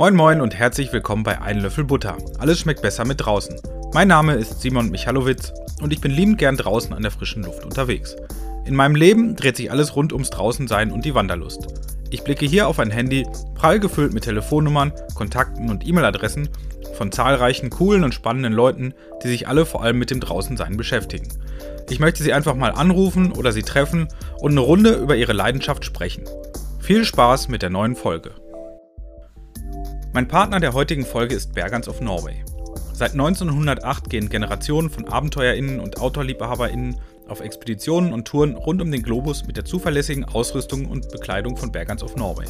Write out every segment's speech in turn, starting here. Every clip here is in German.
Moin Moin und herzlich willkommen bei Ein Löffel Butter. Alles schmeckt besser mit draußen. Mein Name ist Simon Michalowitz und ich bin liebend gern draußen an der frischen Luft unterwegs. In meinem Leben dreht sich alles rund ums Draußensein und die Wanderlust. Ich blicke hier auf ein Handy, prall gefüllt mit Telefonnummern, Kontakten und E-Mail-Adressen von zahlreichen coolen und spannenden Leuten, die sich alle vor allem mit dem Draußensein beschäftigen. Ich möchte sie einfach mal anrufen oder sie treffen und eine Runde über ihre Leidenschaft sprechen. Viel Spaß mit der neuen Folge. Mein Partner der heutigen Folge ist Bergans of Norway. Seit 1908 gehen Generationen von AbenteuerInnen und OutdoorliebhaberInnen auf Expeditionen und Touren rund um den Globus mit der zuverlässigen Ausrüstung und Bekleidung von Bergans of Norway.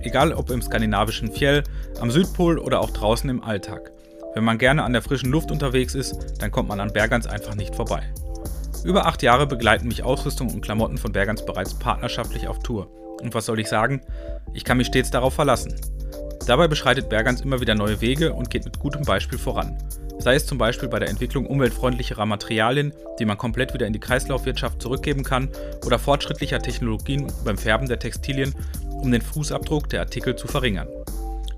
Egal ob im skandinavischen Fjell, am Südpol oder auch draußen im Alltag. Wenn man gerne an der frischen Luft unterwegs ist, dann kommt man an Bergans einfach nicht vorbei. Über acht Jahre begleiten mich Ausrüstung und Klamotten von Bergans bereits partnerschaftlich auf Tour. Und was soll ich sagen? Ich kann mich stets darauf verlassen. Dabei beschreitet Bergans immer wieder neue Wege und geht mit gutem Beispiel voran. Sei es zum Beispiel bei der Entwicklung umweltfreundlicherer Materialien, die man komplett wieder in die Kreislaufwirtschaft zurückgeben kann, oder fortschrittlicher Technologien beim Färben der Textilien, um den Fußabdruck der Artikel zu verringern.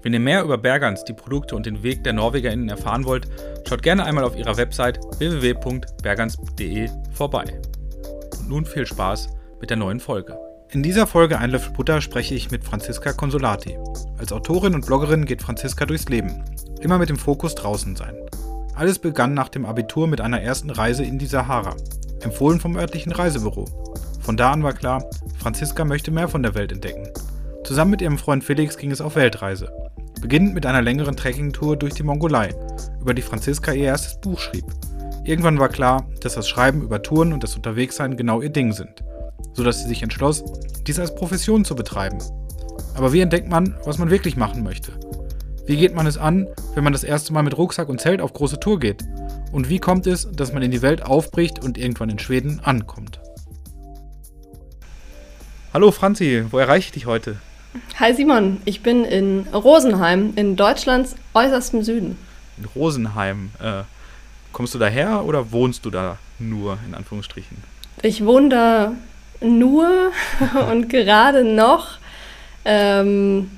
Wenn ihr mehr über Bergans, die Produkte und den Weg der NorwegerInnen erfahren wollt, schaut gerne einmal auf ihrer Website www.bergans.de vorbei. Und nun viel Spaß mit der neuen Folge. In dieser Folge Ein Löffel Butter spreche ich mit Franziska Consolati. Als Autorin und Bloggerin geht Franziska durchs Leben, immer mit dem Fokus draußen sein. Alles begann nach dem Abitur mit einer ersten Reise in die Sahara, empfohlen vom örtlichen Reisebüro. Von da an war klar, Franziska möchte mehr von der Welt entdecken. Zusammen mit ihrem Freund Felix ging es auf Weltreise. Beginnend mit einer längeren Trekkingtour durch die Mongolei, über die Franziska ihr erstes Buch schrieb. Irgendwann war klar, dass das Schreiben über Touren und das Unterwegssein genau ihr Ding sind, sodass sie sich entschloss, dies als Profession zu betreiben. Aber wie entdeckt man, was man wirklich machen möchte? Wie geht man es an, wenn man das erste Mal mit Rucksack und Zelt auf große Tour geht? Und wie kommt es, dass man in die Welt aufbricht und irgendwann in Schweden ankommt? Hallo Franzi, wo erreiche ich dich heute? Hi Simon, ich bin in Rosenheim, in Deutschlands äußerstem Süden. In Rosenheim. Äh, kommst du daher oder wohnst du da nur, in Anführungsstrichen? Ich wohne da nur und gerade noch. Ähm,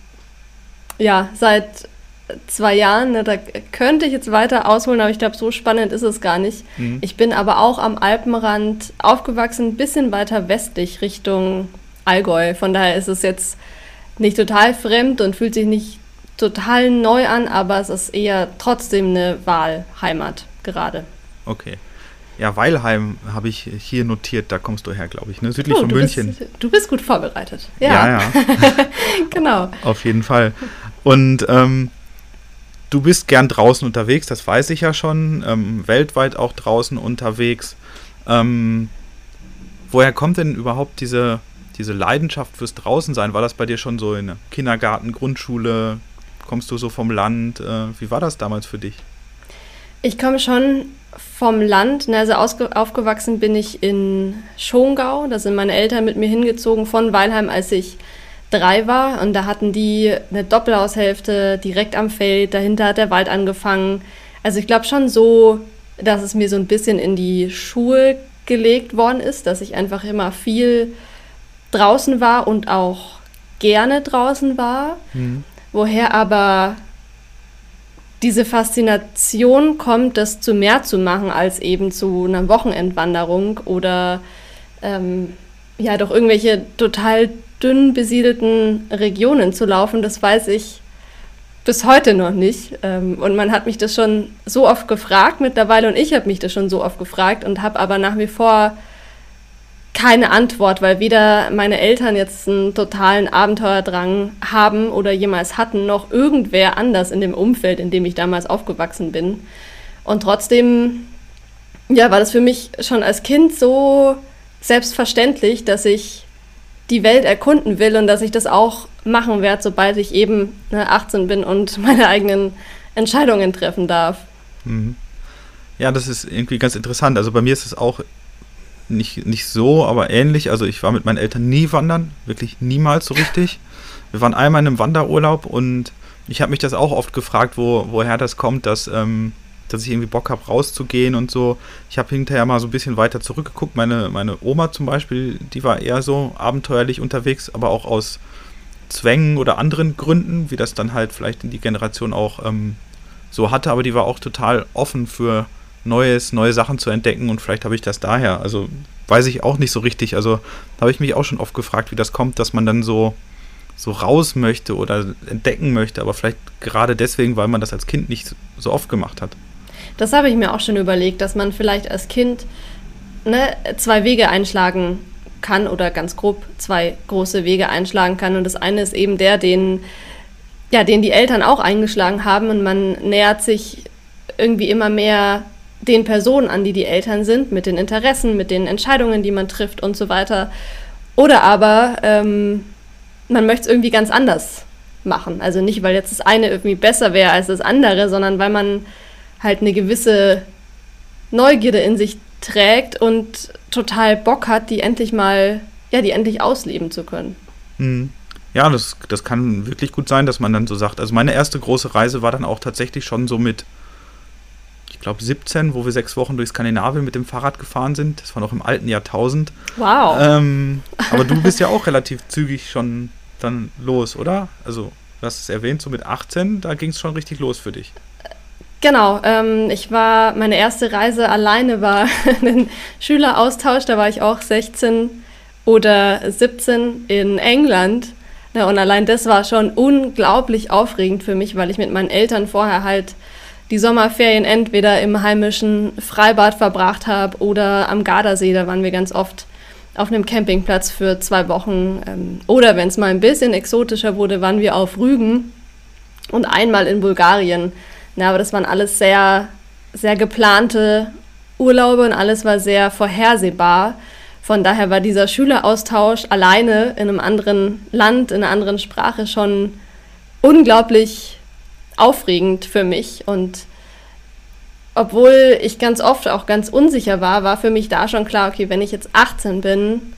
ja, seit zwei Jahren. Ne, da könnte ich jetzt weiter ausholen, aber ich glaube, so spannend ist es gar nicht. Mhm. Ich bin aber auch am Alpenrand aufgewachsen, ein bisschen weiter westlich Richtung Allgäu. Von daher ist es jetzt nicht total fremd und fühlt sich nicht total neu an, aber es ist eher trotzdem eine Wahlheimat gerade. Okay. Ja, Weilheim habe ich hier notiert, da kommst du her, glaube ich, ne? südlich oh, von München. Bist, du bist gut vorbereitet. Ja, ja. ja. genau. Auf jeden Fall. Und ähm, du bist gern draußen unterwegs, das weiß ich ja schon, ähm, weltweit auch draußen unterwegs. Ähm, woher kommt denn überhaupt diese, diese Leidenschaft fürs Draußensein? War das bei dir schon so in Kindergarten, Grundschule? Kommst du so vom Land? Äh, wie war das damals für dich? Ich komme schon vom Land. Also aufgewachsen bin ich in Schongau. Da sind meine Eltern mit mir hingezogen von Weilheim, als ich drei war. Und da hatten die eine Doppelhaushälfte direkt am Feld. Dahinter hat der Wald angefangen. Also ich glaube schon so, dass es mir so ein bisschen in die Schuhe gelegt worden ist, dass ich einfach immer viel draußen war und auch gerne draußen war. Mhm. Woher aber diese Faszination kommt, das zu mehr zu machen als eben zu einer Wochenendwanderung oder ähm, ja doch irgendwelche total dünn besiedelten Regionen zu laufen, das weiß ich bis heute noch nicht. Ähm, und man hat mich das schon so oft gefragt mittlerweile und ich habe mich das schon so oft gefragt und habe aber nach wie vor keine Antwort, weil weder meine Eltern jetzt einen totalen Abenteuerdrang haben oder jemals hatten, noch irgendwer anders in dem Umfeld, in dem ich damals aufgewachsen bin. Und trotzdem, ja, war das für mich schon als Kind so selbstverständlich, dass ich die Welt erkunden will und dass ich das auch machen werde, sobald ich eben ne, 18 bin und meine eigenen Entscheidungen treffen darf. Mhm. Ja, das ist irgendwie ganz interessant. Also bei mir ist es auch nicht, nicht so, aber ähnlich. Also ich war mit meinen Eltern nie wandern, wirklich niemals so richtig. Wir waren einmal in einem Wanderurlaub und ich habe mich das auch oft gefragt, wo, woher das kommt, dass, ähm, dass ich irgendwie Bock habe, rauszugehen und so. Ich habe hinterher mal so ein bisschen weiter zurückgeguckt. Meine, meine Oma zum Beispiel, die war eher so abenteuerlich unterwegs, aber auch aus Zwängen oder anderen Gründen, wie das dann halt vielleicht in die Generation auch ähm, so hatte, aber die war auch total offen für Neues, neue Sachen zu entdecken und vielleicht habe ich das daher. Also weiß ich auch nicht so richtig. Also habe ich mich auch schon oft gefragt, wie das kommt, dass man dann so, so raus möchte oder entdecken möchte, aber vielleicht gerade deswegen, weil man das als Kind nicht so oft gemacht hat. Das habe ich mir auch schon überlegt, dass man vielleicht als Kind ne, zwei Wege einschlagen kann oder ganz grob zwei große Wege einschlagen kann. Und das eine ist eben der, den, ja, den die Eltern auch eingeschlagen haben und man nähert sich irgendwie immer mehr den Personen an, die die Eltern sind, mit den Interessen, mit den Entscheidungen, die man trifft und so weiter. Oder aber ähm, man möchte es irgendwie ganz anders machen. Also nicht, weil jetzt das eine irgendwie besser wäre als das andere, sondern weil man halt eine gewisse Neugierde in sich trägt und total Bock hat, die endlich mal, ja, die endlich ausleben zu können. Mhm. Ja, das, das kann wirklich gut sein, dass man dann so sagt. Also meine erste große Reise war dann auch tatsächlich schon so mit, ich glaube 17, wo wir sechs Wochen durch Skandinavien mit dem Fahrrad gefahren sind. Das war noch im alten Jahrtausend. Wow. Ähm, aber du bist ja auch relativ zügig schon dann los, oder? Also du hast es erwähnt, so mit 18, da ging es schon richtig los für dich. Genau, ähm, ich war, meine erste Reise alleine war ein Schüleraustausch, da war ich auch 16 oder 17 in England. Ja, und allein das war schon unglaublich aufregend für mich, weil ich mit meinen Eltern vorher halt die Sommerferien entweder im heimischen Freibad verbracht habe oder am Gardasee, da waren wir ganz oft auf einem Campingplatz für zwei Wochen. Ähm, oder wenn es mal ein bisschen exotischer wurde, waren wir auf Rügen und einmal in Bulgarien. Ja, aber das waren alles sehr, sehr geplante Urlaube und alles war sehr vorhersehbar. Von daher war dieser Schüleraustausch alleine in einem anderen Land, in einer anderen Sprache schon unglaublich aufregend für mich. Und obwohl ich ganz oft auch ganz unsicher war, war für mich da schon klar, okay, wenn ich jetzt 18 bin,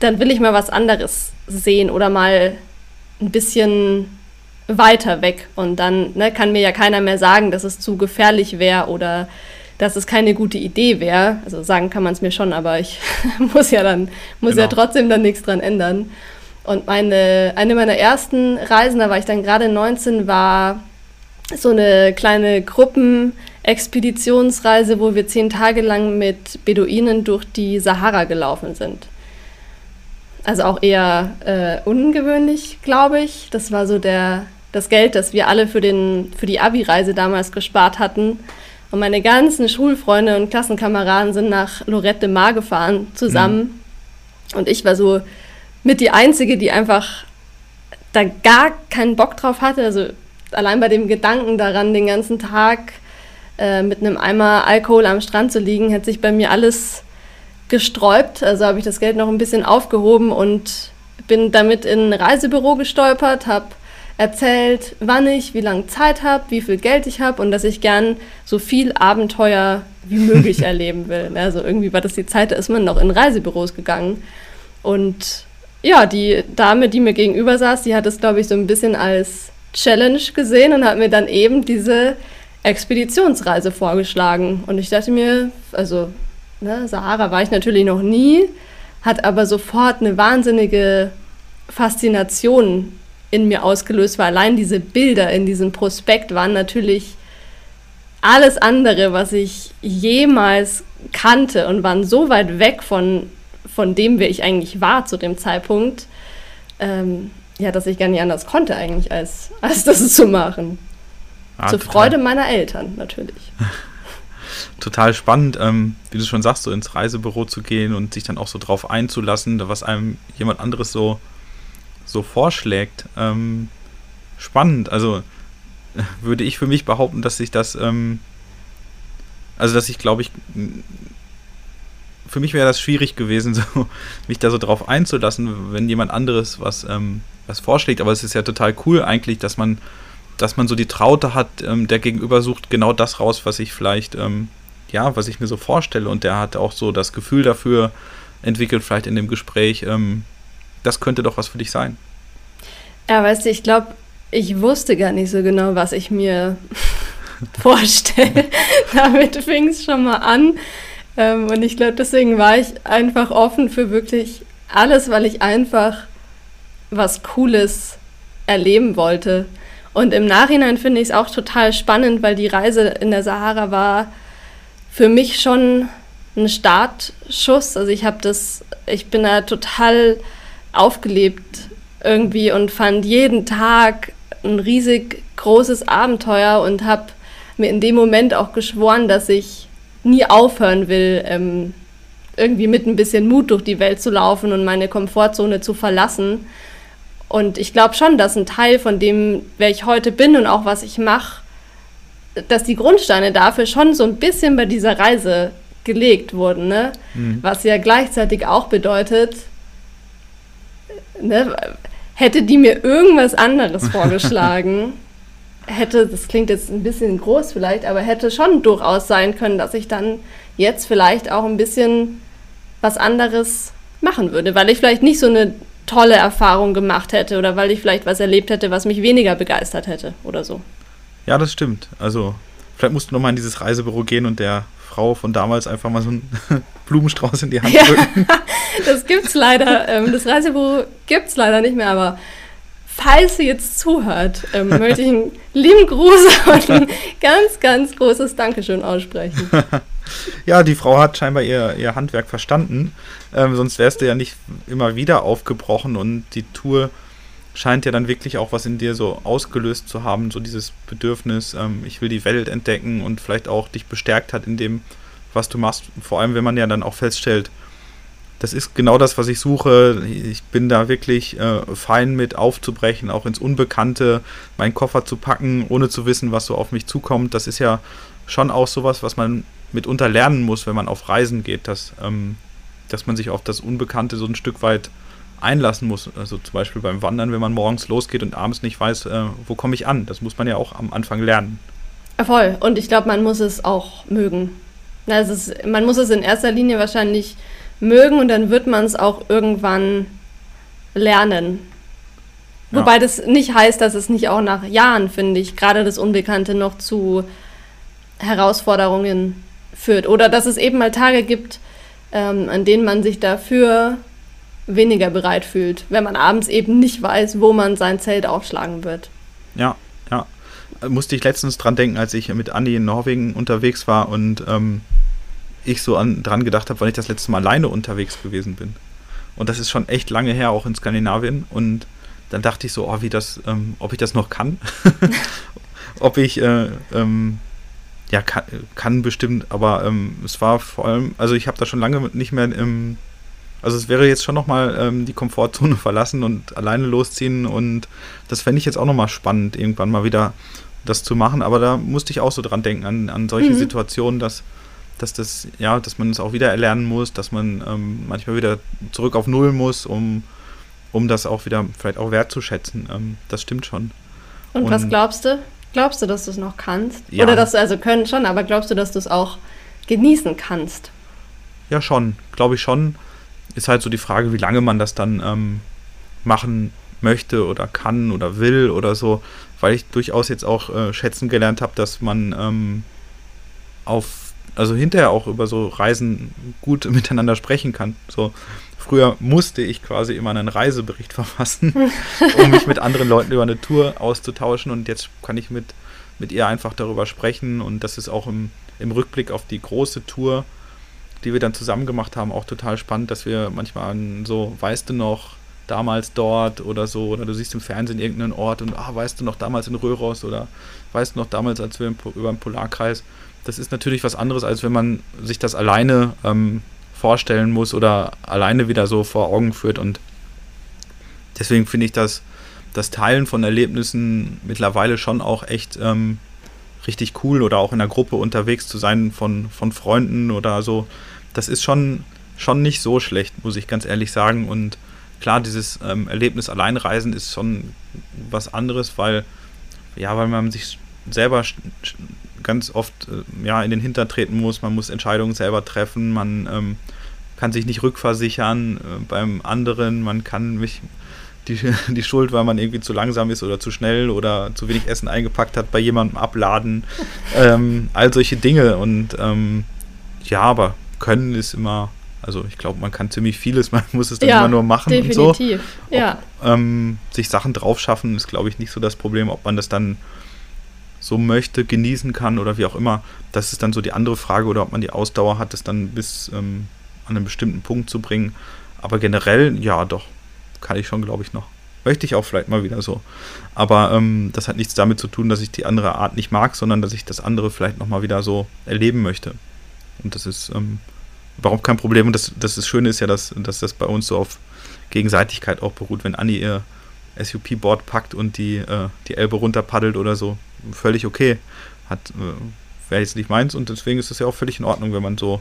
dann will ich mal was anderes sehen oder mal ein bisschen weiter weg. Und dann ne, kann mir ja keiner mehr sagen, dass es zu gefährlich wäre oder dass es keine gute Idee wäre. Also sagen kann man es mir schon, aber ich muss ja dann, muss genau. ja trotzdem dann nichts dran ändern. Und meine, eine meiner ersten Reisen, da war ich dann gerade 19, war so eine kleine Gruppenexpeditionsreise, wo wir zehn Tage lang mit Beduinen durch die Sahara gelaufen sind. Also auch eher äh, ungewöhnlich, glaube ich. Das war so der, das Geld, das wir alle für, den, für die Abi-Reise damals gespart hatten. Und meine ganzen Schulfreunde und Klassenkameraden sind nach Lorette de Mar gefahren zusammen. Mhm. Und ich war so mit die Einzige, die einfach da gar keinen Bock drauf hatte. Also allein bei dem Gedanken daran, den ganzen Tag äh, mit einem Eimer Alkohol am Strand zu liegen, hat sich bei mir alles gesträubt. Also habe ich das Geld noch ein bisschen aufgehoben und bin damit in ein Reisebüro gestolpert, habe erzählt, wann ich wie lange Zeit habe, wie viel Geld ich habe und dass ich gern so viel Abenteuer wie möglich erleben will. Also irgendwie war das die Zeit, da ist man noch in Reisebüros gegangen. Und ja, die Dame, die mir gegenüber saß, die hat es, glaube ich, so ein bisschen als Challenge gesehen und hat mir dann eben diese Expeditionsreise vorgeschlagen. Und ich dachte mir, also ne, Sahara war ich natürlich noch nie, hat aber sofort eine wahnsinnige Faszination in mir ausgelöst, weil allein diese Bilder in diesem Prospekt waren natürlich alles andere, was ich jemals kannte und waren so weit weg von, von dem, wer ich eigentlich war zu dem Zeitpunkt, ähm, ja, dass ich gar nicht anders konnte eigentlich, als, als das zu machen. Ah, Zur total. Freude meiner Eltern natürlich. total spannend, ähm, wie du schon sagst, so ins Reisebüro zu gehen und sich dann auch so drauf einzulassen, was einem jemand anderes so so vorschlägt. Ähm, spannend. Also würde ich für mich behaupten, dass ich das, ähm, also dass ich glaube ich, für mich wäre das schwierig gewesen, so, mich da so drauf einzulassen, wenn jemand anderes was, ähm, was vorschlägt. Aber es ist ja total cool eigentlich, dass man, dass man so die Traute hat, ähm, der Gegenüber sucht genau das raus, was ich vielleicht, ähm, ja, was ich mir so vorstelle. Und der hat auch so das Gefühl dafür entwickelt, vielleicht in dem Gespräch, ähm, das könnte doch was für dich sein. Ja, weißt du, ich glaube, ich wusste gar nicht so genau, was ich mir vorstelle. Damit fing es schon mal an. Ähm, und ich glaube, deswegen war ich einfach offen für wirklich alles, weil ich einfach was Cooles erleben wollte. Und im Nachhinein finde ich es auch total spannend, weil die Reise in der Sahara war für mich schon ein Startschuss. Also ich habe das, ich bin da total aufgelebt irgendwie und fand jeden Tag ein riesig großes Abenteuer und habe mir in dem Moment auch geschworen, dass ich nie aufhören will, ähm, irgendwie mit ein bisschen Mut durch die Welt zu laufen und meine Komfortzone zu verlassen. Und ich glaube schon, dass ein Teil von dem, wer ich heute bin und auch was ich mache, dass die Grundsteine dafür schon so ein bisschen bei dieser Reise gelegt wurden. Ne? Mhm. Was ja gleichzeitig auch bedeutet, ne, hätte die mir irgendwas anderes vorgeschlagen, hätte, das klingt jetzt ein bisschen groß vielleicht, aber hätte schon durchaus sein können, dass ich dann jetzt vielleicht auch ein bisschen was anderes machen würde, weil ich vielleicht nicht so eine tolle Erfahrung gemacht hätte oder weil ich vielleicht was erlebt hätte, was mich weniger begeistert hätte oder so. Ja, das stimmt. Also vielleicht musst du nochmal in dieses Reisebüro gehen und der Frau von damals einfach mal so einen Blumenstrauß in die Hand drücken. Ja, das gibt's leider. Ähm, das Reisebüro gibt's leider nicht mehr, aber falls sie jetzt zuhört, ähm, möchte ich einen lieben Gruß und ein ganz, ganz großes Dankeschön aussprechen. ja, die Frau hat scheinbar ihr, ihr Handwerk verstanden. Ähm, sonst wärst du ja nicht immer wieder aufgebrochen und die Tour scheint ja dann wirklich auch was in dir so ausgelöst zu haben, so dieses Bedürfnis, ähm, ich will die Welt entdecken und vielleicht auch dich bestärkt hat in dem, was du machst. Vor allem, wenn man ja dann auch feststellt, das ist genau das, was ich suche. Ich bin da wirklich äh, fein mit aufzubrechen, auch ins Unbekannte, meinen Koffer zu packen, ohne zu wissen, was so auf mich zukommt. Das ist ja schon auch sowas, was man mitunter lernen muss, wenn man auf Reisen geht, dass, ähm, dass man sich auf das Unbekannte so ein Stück weit einlassen muss. Also zum Beispiel beim Wandern, wenn man morgens losgeht und abends nicht weiß, äh, wo komme ich an. Das muss man ja auch am Anfang lernen. Voll. Und ich glaube, man muss es auch mögen. Also es, man muss es in erster Linie wahrscheinlich mögen und dann wird man es auch irgendwann lernen. Ja. Wobei das nicht heißt, dass es nicht auch nach Jahren, finde ich, gerade das Unbekannte noch zu Herausforderungen führt. Oder dass es eben mal Tage gibt, ähm, an denen man sich dafür weniger bereit fühlt, wenn man abends eben nicht weiß, wo man sein Zelt aufschlagen wird. Ja, ja. Musste ich letztens dran denken, als ich mit Andi in Norwegen unterwegs war und ähm, ich so an, dran gedacht habe, wann ich das letzte Mal alleine unterwegs gewesen bin. Und das ist schon echt lange her, auch in Skandinavien. Und dann dachte ich so, oh, wie das, ähm, ob ich das noch kann. ob ich, äh, ähm, ja, kann, kann, bestimmt, aber ähm, es war vor allem, also ich habe da schon lange nicht mehr im, also es wäre jetzt schon nochmal ähm, die Komfortzone verlassen und alleine losziehen und das fände ich jetzt auch nochmal spannend, irgendwann mal wieder das zu machen, aber da musste ich auch so dran denken, an, an solche mhm. Situationen, dass dass das, ja, dass man es auch wieder erlernen muss, dass man ähm, manchmal wieder zurück auf Null muss, um, um das auch wieder vielleicht auch wertzuschätzen. Ähm, das stimmt schon. Und, Und, was glaubst du? Glaubst du, dass du es noch kannst? Ja. Oder dass du, also können schon, aber glaubst du, dass du es auch genießen kannst? Ja, schon. Glaube ich schon. Ist halt so die Frage, wie lange man das dann ähm, machen möchte oder kann oder will oder so, weil ich durchaus jetzt auch äh, schätzen gelernt habe, dass man ähm, auf also hinterher auch über so Reisen gut miteinander sprechen kann. So früher musste ich quasi immer einen Reisebericht verfassen, um mich mit anderen Leuten über eine Tour auszutauschen. Und jetzt kann ich mit, mit ihr einfach darüber sprechen. Und das ist auch im, im Rückblick auf die große Tour, die wir dann zusammen gemacht haben, auch total spannend, dass wir manchmal an so, weißt du noch, damals dort? oder so, oder du siehst im Fernsehen irgendeinen Ort und ah, weißt du noch damals in Röhros? oder weißt du noch damals, als wir im, über den Polarkreis das ist natürlich was anderes, als wenn man sich das alleine ähm, vorstellen muss oder alleine wieder so vor Augen führt. Und deswegen finde ich das, das Teilen von Erlebnissen mittlerweile schon auch echt ähm, richtig cool oder auch in der Gruppe unterwegs zu sein von, von Freunden oder so. Das ist schon, schon nicht so schlecht, muss ich ganz ehrlich sagen. Und klar, dieses ähm, Erlebnis Alleinreisen ist schon was anderes, weil, ja, weil man sich selber ganz oft äh, ja, in den Hintern treten muss. Man muss Entscheidungen selber treffen. Man ähm, kann sich nicht rückversichern äh, beim anderen. Man kann mich die, die Schuld, weil man irgendwie zu langsam ist oder zu schnell oder zu wenig Essen eingepackt hat, bei jemandem abladen. ähm, all solche Dinge. Und ähm, ja, aber können ist immer Also ich glaube, man kann ziemlich vieles, man muss es dann ja, immer nur machen definitiv. und so. Ob, ja. Ähm, sich Sachen drauf schaffen, ist, glaube ich, nicht so das Problem, ob man das dann so möchte, genießen kann oder wie auch immer. Das ist dann so die andere Frage, oder ob man die Ausdauer hat, das dann bis ähm, an einen bestimmten Punkt zu bringen. Aber generell, ja, doch, kann ich schon, glaube ich, noch. Möchte ich auch vielleicht mal wieder so. Aber ähm, das hat nichts damit zu tun, dass ich die andere Art nicht mag, sondern dass ich das andere vielleicht nochmal wieder so erleben möchte. Und das ist ähm, überhaupt kein Problem. Und das, das, das Schöne ist ja, dass, dass das bei uns so auf Gegenseitigkeit auch beruht. Wenn Anni ihr SUP-Board packt und die, äh, die Elbe runterpaddelt oder so, völlig okay. Hat, äh, wäre jetzt nicht meins und deswegen ist es ja auch völlig in Ordnung, wenn man so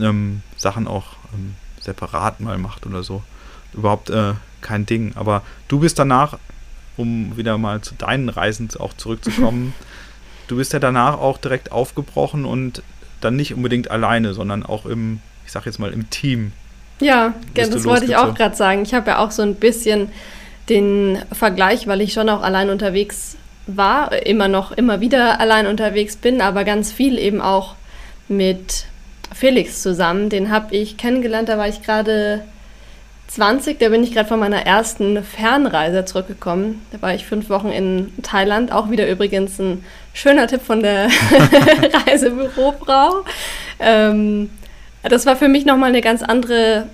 ähm, Sachen auch ähm, separat mal macht oder so. Überhaupt äh, kein Ding. Aber du bist danach, um wieder mal zu deinen Reisen auch zurückzukommen, du bist ja danach auch direkt aufgebrochen und dann nicht unbedingt alleine, sondern auch im, ich sag jetzt mal, im Team. Ja, das wollte ich auch gerade sagen. Ich habe ja auch so ein bisschen den Vergleich, weil ich schon auch allein unterwegs war, immer noch, immer wieder allein unterwegs bin, aber ganz viel eben auch mit Felix zusammen. Den habe ich kennengelernt, da war ich gerade 20, da bin ich gerade von meiner ersten Fernreise zurückgekommen. Da war ich fünf Wochen in Thailand. Auch wieder übrigens ein schöner Tipp von der Reisebürofrau. Ähm, das war für mich nochmal eine ganz andere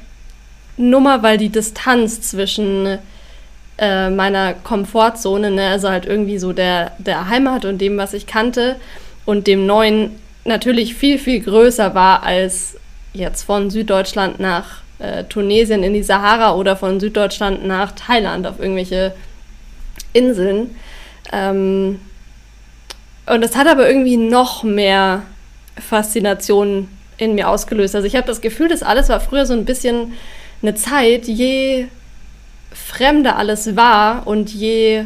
Nummer, weil die Distanz zwischen äh, meiner Komfortzone, ne, also halt irgendwie so der, der Heimat und dem, was ich kannte, und dem Neuen natürlich viel, viel größer war als jetzt von Süddeutschland nach äh, Tunesien in die Sahara oder von Süddeutschland nach Thailand auf irgendwelche Inseln. Ähm, und das hat aber irgendwie noch mehr Faszination in mir ausgelöst. Also ich habe das Gefühl, das alles war früher so ein bisschen eine Zeit, je fremder alles war und je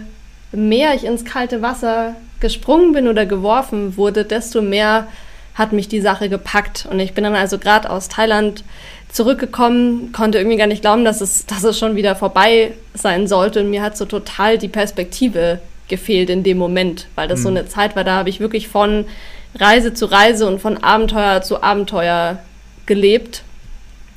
mehr ich ins kalte Wasser gesprungen bin oder geworfen wurde, desto mehr hat mich die Sache gepackt. Und ich bin dann also gerade aus Thailand zurückgekommen, konnte irgendwie gar nicht glauben, dass es, dass es schon wieder vorbei sein sollte. Und mir hat so total die Perspektive gefehlt in dem Moment, weil das mhm. so eine Zeit war, da habe ich wirklich von Reise zu Reise und von Abenteuer zu Abenteuer gelebt.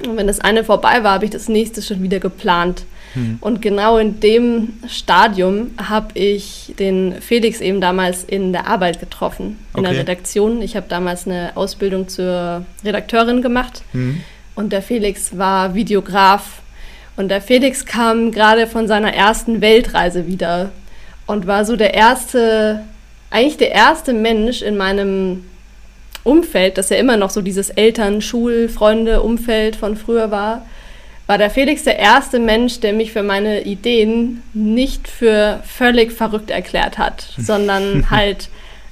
Und wenn das eine vorbei war, habe ich das nächste schon wieder geplant. Mhm. Und genau in dem Stadium habe ich den Felix eben damals in der Arbeit getroffen, in okay. der Redaktion. Ich habe damals eine Ausbildung zur Redakteurin gemacht. Mhm. Und der Felix war Videograf. Und der Felix kam gerade von seiner ersten Weltreise wieder und war so der erste, eigentlich der erste Mensch in meinem Umfeld, das ja immer noch so dieses Eltern-, Schul-, Freunde, Umfeld von früher war, war der Felix der erste Mensch, der mich für meine Ideen nicht für völlig verrückt erklärt hat, sondern halt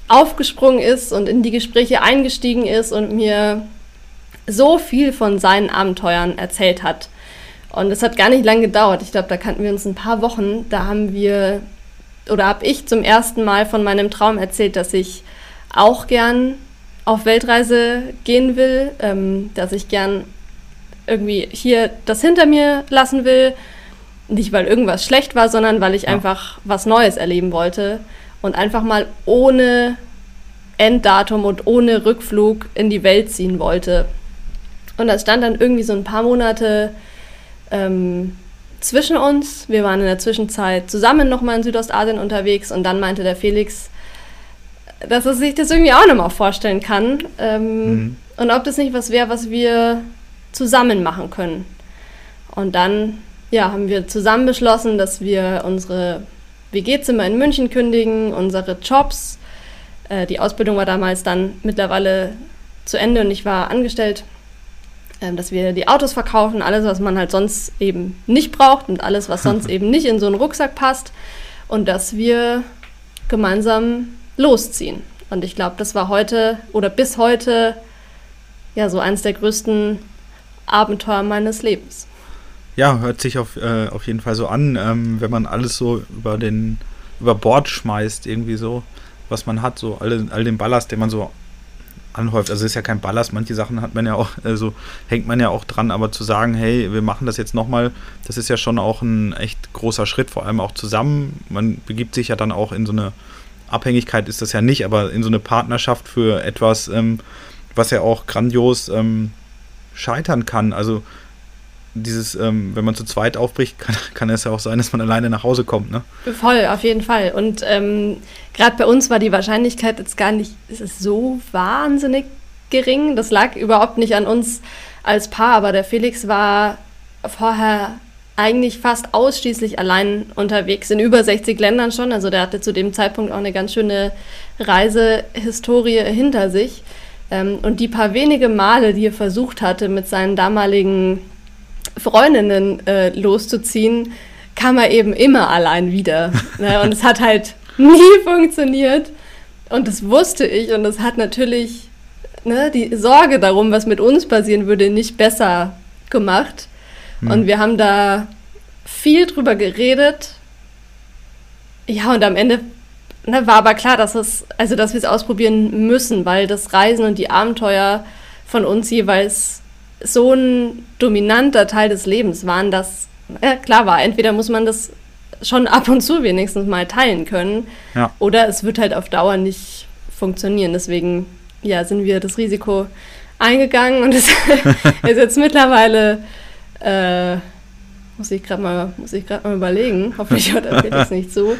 aufgesprungen ist und in die Gespräche eingestiegen ist und mir so viel von seinen Abenteuern erzählt hat. Und es hat gar nicht lange gedauert. Ich glaube, da kannten wir uns ein paar Wochen. Da haben wir, oder habe ich zum ersten Mal von meinem Traum erzählt, dass ich auch gern auf Weltreise gehen will, ähm, dass ich gern irgendwie hier das hinter mir lassen will. Nicht, weil irgendwas schlecht war, sondern weil ich ja. einfach was Neues erleben wollte und einfach mal ohne Enddatum und ohne Rückflug in die Welt ziehen wollte. Und das stand dann irgendwie so ein paar Monate ähm, zwischen uns. Wir waren in der Zwischenzeit zusammen nochmal in Südostasien unterwegs und dann meinte der Felix, dass er sich das irgendwie auch nochmal vorstellen kann. Ähm, mhm. Und ob das nicht was wäre, was wir zusammen machen können. Und dann ja, haben wir zusammen beschlossen, dass wir unsere WG-Zimmer in München kündigen, unsere Jobs. Äh, die Ausbildung war damals dann mittlerweile zu Ende und ich war angestellt ähm, dass wir die Autos verkaufen, alles, was man halt sonst eben nicht braucht und alles, was sonst eben nicht in so einen Rucksack passt und dass wir gemeinsam losziehen. Und ich glaube, das war heute oder bis heute ja so eines der größten Abenteuer meines Lebens. Ja, hört sich auf, äh, auf jeden Fall so an, ähm, wenn man alles so über den über Bord schmeißt, irgendwie so, was man hat, so all, all den Ballast, den man so anhäuft. Also ist ja kein Ballast, manche Sachen hat man ja auch, also hängt man ja auch dran, aber zu sagen, hey, wir machen das jetzt nochmal, das ist ja schon auch ein echt großer Schritt, vor allem auch zusammen. Man begibt sich ja dann auch in so eine Abhängigkeit ist das ja nicht, aber in so eine Partnerschaft für etwas, ähm, was ja auch grandios ähm, scheitern kann. Also dieses, ähm, wenn man zu zweit aufbricht, kann, kann es ja auch sein, dass man alleine nach Hause kommt, ne? Voll, auf jeden Fall. Und ähm, gerade bei uns war die Wahrscheinlichkeit jetzt gar nicht so wahnsinnig gering. Das lag überhaupt nicht an uns als Paar, aber der Felix war vorher eigentlich fast ausschließlich allein unterwegs, in über 60 Ländern schon. Also der hatte zu dem Zeitpunkt auch eine ganz schöne Reisehistorie hinter sich. Ähm, und die paar wenige Male, die er versucht hatte, mit seinen damaligen Freundinnen äh, loszuziehen, kam er eben immer allein wieder. ne? Und es hat halt nie funktioniert. Und das wusste ich. Und es hat natürlich ne, die Sorge darum, was mit uns passieren würde, nicht besser gemacht. Hm. Und wir haben da viel drüber geredet. Ja, und am Ende ne, war aber klar, dass es, also dass wir es ausprobieren müssen, weil das Reisen und die Abenteuer von uns jeweils so ein dominanter Teil des Lebens waren, dass äh, klar war, entweder muss man das schon ab und zu wenigstens mal teilen können, ja. oder es wird halt auf Dauer nicht funktionieren. Deswegen ja, sind wir das Risiko eingegangen und es ist jetzt mittlerweile äh, muss ich gerade mal, mal überlegen. Hoffentlich hört Felix nicht zu.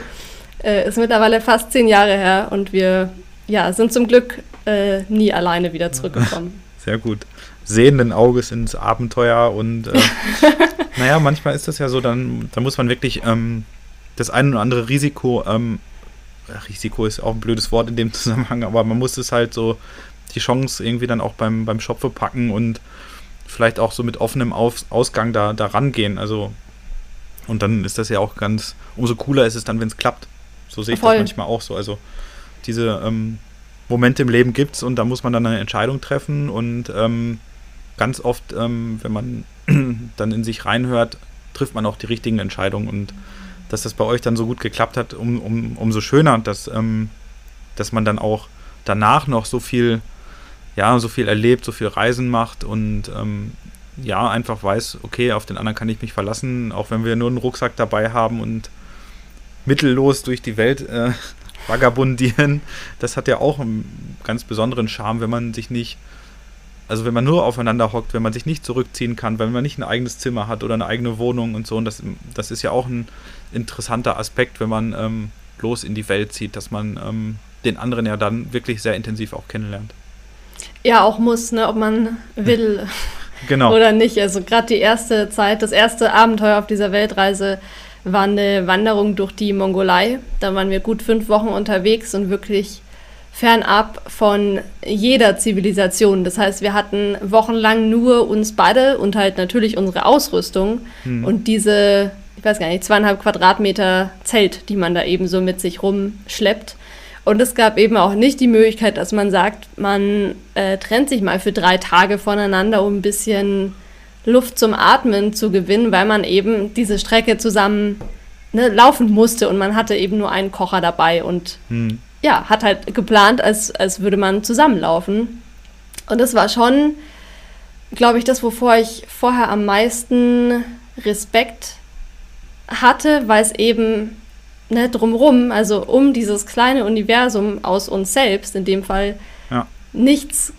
Äh, ist mittlerweile fast zehn Jahre her und wir ja, sind zum Glück äh, nie alleine wieder zurückgekommen. Sehr gut. Sehenden Auges ins Abenteuer und äh, naja, manchmal ist das ja so, dann, dann muss man wirklich ähm, das ein oder andere Risiko, ähm, Risiko ist auch ein blödes Wort in dem Zusammenhang, aber man muss es halt so die Chance irgendwie dann auch beim, beim Schopfe packen und vielleicht auch so mit offenem Aus Ausgang da, da rangehen. Also, und dann ist das ja auch ganz, umso cooler ist es dann, wenn es klappt. So sehe ich Voll. das manchmal auch so. Also, diese ähm, Momente im Leben gibt es und da muss man dann eine Entscheidung treffen und ähm, ganz oft, ähm, wenn man dann in sich reinhört, trifft man auch die richtigen Entscheidungen und dass das bei euch dann so gut geklappt hat, um, um, umso schöner, dass, ähm, dass man dann auch danach noch so viel ja, so viel erlebt, so viel Reisen macht und ähm, ja, einfach weiß, okay, auf den anderen kann ich mich verlassen, auch wenn wir nur einen Rucksack dabei haben und mittellos durch die Welt äh, vagabundieren. Das hat ja auch einen ganz besonderen Charme, wenn man sich nicht, also wenn man nur aufeinander hockt, wenn man sich nicht zurückziehen kann, wenn man nicht ein eigenes Zimmer hat oder eine eigene Wohnung und so. Und das, das ist ja auch ein interessanter Aspekt, wenn man ähm, los in die Welt zieht, dass man ähm, den anderen ja dann wirklich sehr intensiv auch kennenlernt. Ja, auch muss, ne, ob man will genau. oder nicht. Also gerade die erste Zeit, das erste Abenteuer auf dieser Weltreise war eine Wanderung durch die Mongolei. Da waren wir gut fünf Wochen unterwegs und wirklich fernab von jeder Zivilisation. Das heißt, wir hatten wochenlang nur uns beide und halt natürlich unsere Ausrüstung hm. und diese, ich weiß gar nicht, zweieinhalb Quadratmeter Zelt, die man da eben so mit sich rumschleppt. Und es gab eben auch nicht die Möglichkeit, dass man sagt, man äh, trennt sich mal für drei Tage voneinander, um ein bisschen Luft zum Atmen zu gewinnen, weil man eben diese Strecke zusammen ne, laufen musste und man hatte eben nur einen Kocher dabei und hm. ja, hat halt geplant, als, als würde man zusammenlaufen. Und das war schon, glaube ich, das, wovor ich vorher am meisten Respekt hatte, weil es eben ne, drumrum, also um dieses kleine Universum aus uns selbst, in dem Fall, ja. nichts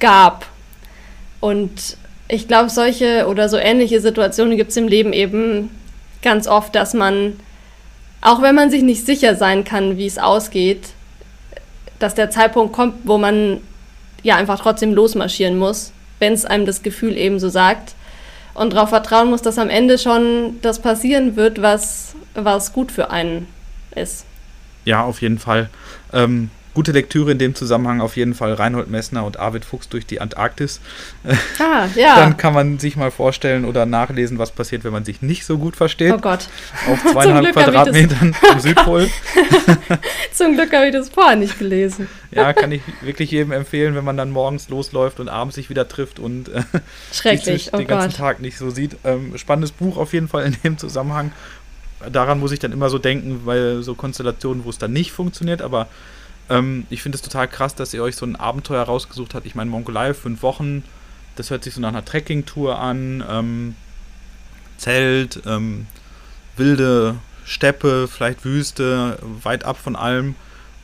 gab. Und ich glaube, solche oder so ähnliche Situationen gibt es im Leben eben ganz oft, dass man, auch wenn man sich nicht sicher sein kann, wie es ausgeht, dass der Zeitpunkt kommt, wo man ja einfach trotzdem losmarschieren muss, wenn es einem das Gefühl eben so sagt. Und darauf vertrauen muss, dass am Ende schon das passieren wird, was, was gut für einen ist. Ja, auf jeden Fall. Ähm, gute Lektüre in dem Zusammenhang auf jeden Fall Reinhold Messner und Arvid Fuchs durch die Antarktis. Ah, ja. Dann kann man sich mal vorstellen oder nachlesen, was passiert, wenn man sich nicht so gut versteht. Oh Gott. Auf zweieinhalb Quadratmetern am Südpol. Zum Glück habe ich das vorher nicht gelesen. ja, kann ich wirklich jedem empfehlen, wenn man dann morgens losläuft und abends sich wieder trifft und äh, Schrecklich. oh den ganzen Gott. Tag nicht so sieht. Ähm, spannendes Buch auf jeden Fall in dem Zusammenhang daran muss ich dann immer so denken, weil so Konstellationen, wo es dann nicht funktioniert, aber ähm, ich finde es total krass, dass ihr euch so ein Abenteuer rausgesucht habt. Ich meine, Mongolei, fünf Wochen, das hört sich so nach einer Trekkingtour an, ähm, Zelt, ähm, wilde Steppe, vielleicht Wüste, weit ab von allem.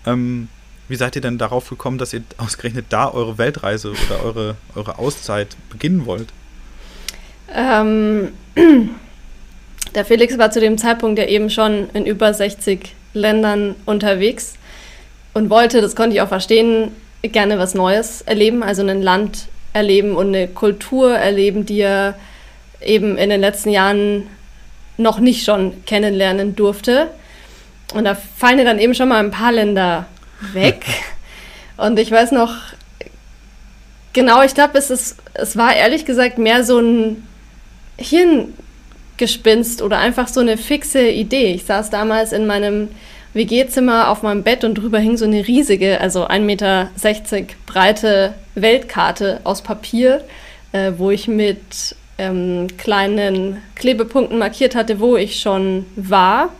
Ähm, wie seid ihr denn darauf gekommen, dass ihr ausgerechnet da eure Weltreise oder eure, eure Auszeit beginnen wollt? Ähm, der Felix war zu dem Zeitpunkt ja eben schon in über 60 Ländern unterwegs und wollte, das konnte ich auch verstehen, gerne was Neues erleben, also ein Land erleben und eine Kultur erleben, die er eben in den letzten Jahren noch nicht schon kennenlernen durfte. Und da fallen ja dann eben schon mal ein paar Länder weg. und ich weiß noch, genau, ich glaube, es, es war ehrlich gesagt mehr so ein Hirngespinst oder einfach so eine fixe Idee. Ich saß damals in meinem WG-Zimmer auf meinem Bett und drüber hing so eine riesige, also 1,60 Meter breite Weltkarte aus Papier, äh, wo ich mit ähm, kleinen Klebepunkten markiert hatte, wo ich schon war,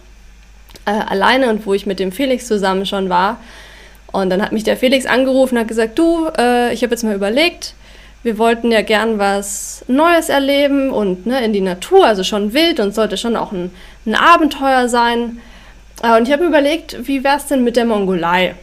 äh, alleine und wo ich mit dem Felix zusammen schon war. Und dann hat mich der Felix angerufen und hat gesagt, du, äh, ich habe jetzt mal überlegt, wir wollten ja gern was Neues erleben und ne, in die Natur, also schon wild und sollte schon auch ein, ein Abenteuer sein. Äh, und ich habe überlegt, wie wäre es denn mit der Mongolei?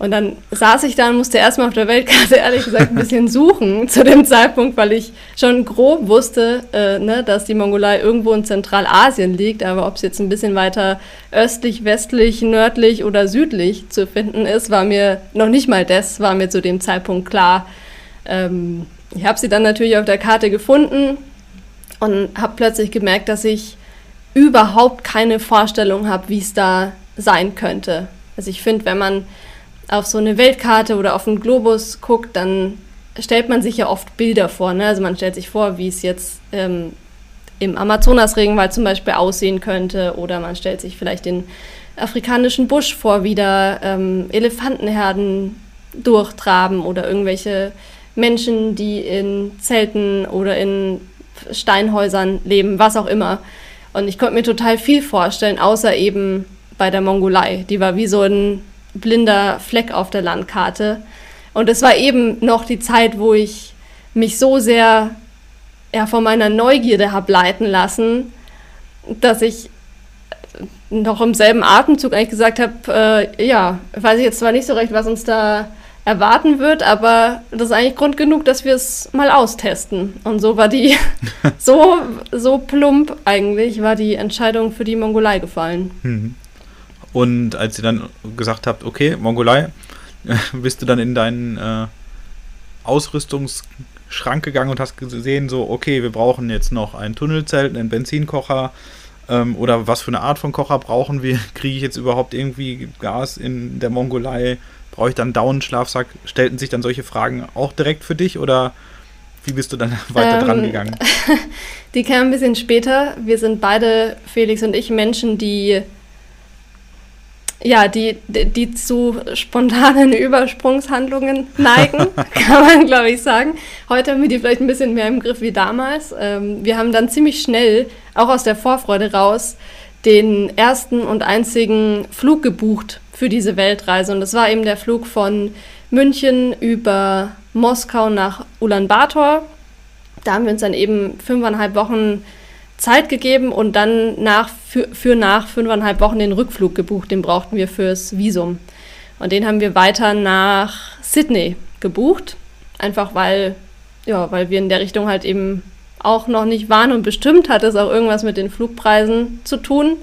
Und dann saß ich da und musste erstmal auf der Weltkarte ehrlich gesagt ein bisschen suchen zu dem Zeitpunkt, weil ich schon grob wusste, äh, ne, dass die Mongolei irgendwo in Zentralasien liegt, aber ob es jetzt ein bisschen weiter östlich, westlich, nördlich oder südlich zu finden ist, war mir noch nicht mal das, war mir zu dem Zeitpunkt klar. Ähm, ich habe sie dann natürlich auf der Karte gefunden und habe plötzlich gemerkt, dass ich überhaupt keine Vorstellung habe, wie es da sein könnte. Also ich finde, wenn man auf so eine Weltkarte oder auf einen Globus guckt, dann stellt man sich ja oft Bilder vor. Ne? Also man stellt sich vor, wie es jetzt ähm, im Amazonasregenwald zum Beispiel aussehen könnte oder man stellt sich vielleicht den afrikanischen Busch vor, wie da ähm, Elefantenherden durchtraben oder irgendwelche Menschen, die in Zelten oder in Steinhäusern leben, was auch immer. Und ich konnte mir total viel vorstellen, außer eben bei der Mongolei. Die war wie so ein blinder Fleck auf der Landkarte. Und es war eben noch die Zeit, wo ich mich so sehr ja, von meiner Neugierde habe leiten lassen, dass ich noch im selben Atemzug eigentlich gesagt habe, äh, ja, weiß ich jetzt zwar nicht so recht, was uns da erwarten wird, aber das ist eigentlich Grund genug, dass wir es mal austesten. Und so war die, so, so plump eigentlich, war die Entscheidung für die Mongolei gefallen. Mhm. Und als ihr dann gesagt habt, okay, Mongolei, bist du dann in deinen äh, Ausrüstungsschrank gegangen und hast gesehen, so, okay, wir brauchen jetzt noch ein Tunnelzelt, einen Benzinkocher ähm, oder was für eine Art von Kocher brauchen wir? Kriege ich jetzt überhaupt irgendwie Gas in der Mongolei? Brauche ich dann Daunenschlafsack? Stellten sich dann solche Fragen auch direkt für dich oder wie bist du dann weiter ähm, dran gegangen? Die kamen ein bisschen später. Wir sind beide, Felix und ich, Menschen, die ja, die, die zu spontanen Übersprungshandlungen neigen, kann man, glaube ich, sagen. Heute haben wir die vielleicht ein bisschen mehr im Griff wie damals. Ähm, wir haben dann ziemlich schnell, auch aus der Vorfreude raus, den ersten und einzigen Flug gebucht für diese Weltreise. Und das war eben der Flug von München über Moskau nach Ulaanbaatar. Da haben wir uns dann eben fünfeinhalb Wochen Zeit gegeben und dann nach, für, für nach fünfeinhalb Wochen den Rückflug gebucht. Den brauchten wir fürs Visum. Und den haben wir weiter nach Sydney gebucht. Einfach weil, ja, weil wir in der Richtung halt eben auch noch nicht waren und bestimmt hat es auch irgendwas mit den Flugpreisen zu tun.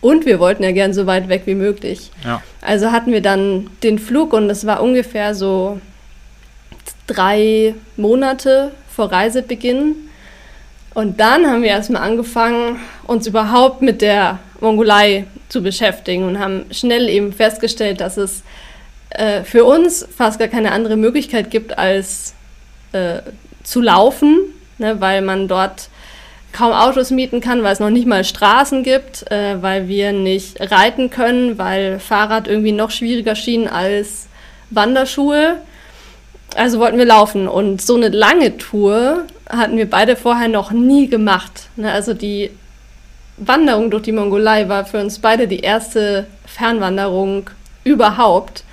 Und wir wollten ja gern so weit weg wie möglich. Ja. Also hatten wir dann den Flug und das war ungefähr so drei Monate vor Reisebeginn. Und dann haben wir erstmal angefangen, uns überhaupt mit der Mongolei zu beschäftigen und haben schnell eben festgestellt, dass es äh, für uns fast gar keine andere Möglichkeit gibt, als äh, zu laufen, ne, weil man dort kaum Autos mieten kann, weil es noch nicht mal Straßen gibt, äh, weil wir nicht reiten können, weil Fahrrad irgendwie noch schwieriger schien als Wanderschuhe. Also wollten wir laufen und so eine lange Tour hatten wir beide vorher noch nie gemacht. Ne? Also die Wanderung durch die Mongolei war für uns beide die erste Fernwanderung überhaupt.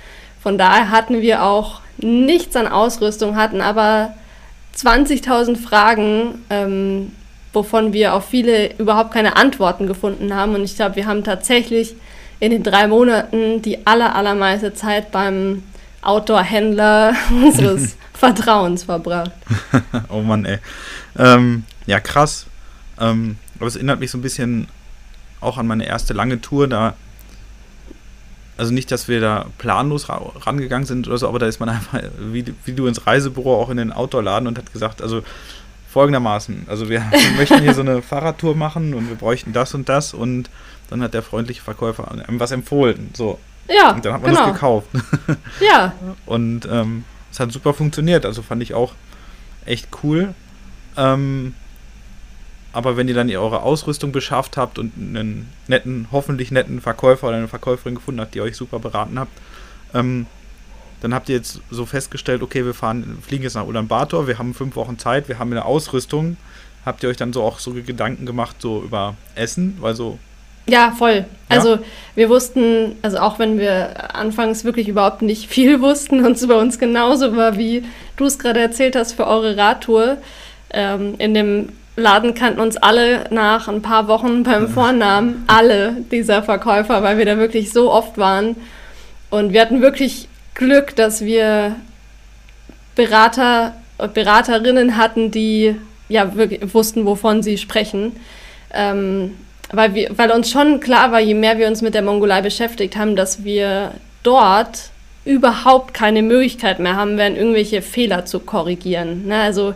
Von daher hatten wir auch nichts an Ausrüstung, hatten aber 20.000 Fragen, ähm, wovon wir auf viele überhaupt keine Antworten gefunden haben. Und ich glaube, wir haben tatsächlich in den drei Monaten die aller, allermeiste Zeit beim Outdoor-Händler unseres Vertrauens verbracht. oh Mann, ey. Ähm, Ja, krass. Ähm, aber es erinnert mich so ein bisschen auch an meine erste lange Tour. Da, also nicht, dass wir da planlos ra rangegangen sind oder so, aber da ist man einfach, wie, wie du ins Reisebüro auch in den Outdoor-Laden und hat gesagt, also folgendermaßen, also wir, wir möchten hier so eine Fahrradtour machen und wir bräuchten das und das und dann hat der freundliche Verkäufer einem was empfohlen. So. Ja, und dann hat man genau. das gekauft. Ja, Und ähm, es hat super funktioniert. Also fand ich auch echt cool. Ähm, aber wenn ihr dann eure Ausrüstung beschafft habt und einen netten, hoffentlich netten Verkäufer oder eine Verkäuferin gefunden habt, die euch super beraten habt, ähm, dann habt ihr jetzt so festgestellt, okay, wir fahren, fliegen jetzt nach Ulaanbaatar, wir haben fünf Wochen Zeit, wir haben eine Ausrüstung. Habt ihr euch dann so auch so Gedanken gemacht, so über Essen? Weil so, Ja, voll. Also wir wussten, also auch wenn wir anfangs wirklich überhaupt nicht viel wussten und es bei uns genauso war, wie du es gerade erzählt hast für eure Radtour. Ähm, in dem Laden kannten uns alle nach ein paar Wochen beim Vornamen, alle dieser Verkäufer, weil wir da wirklich so oft waren. Und wir hatten wirklich Glück, dass wir Berater und Beraterinnen hatten, die ja wirklich wussten, wovon sie sprechen. Ähm, weil, wir, weil uns schon klar war, je mehr wir uns mit der Mongolei beschäftigt haben, dass wir dort überhaupt keine Möglichkeit mehr haben werden, irgendwelche Fehler zu korrigieren. Ne? Also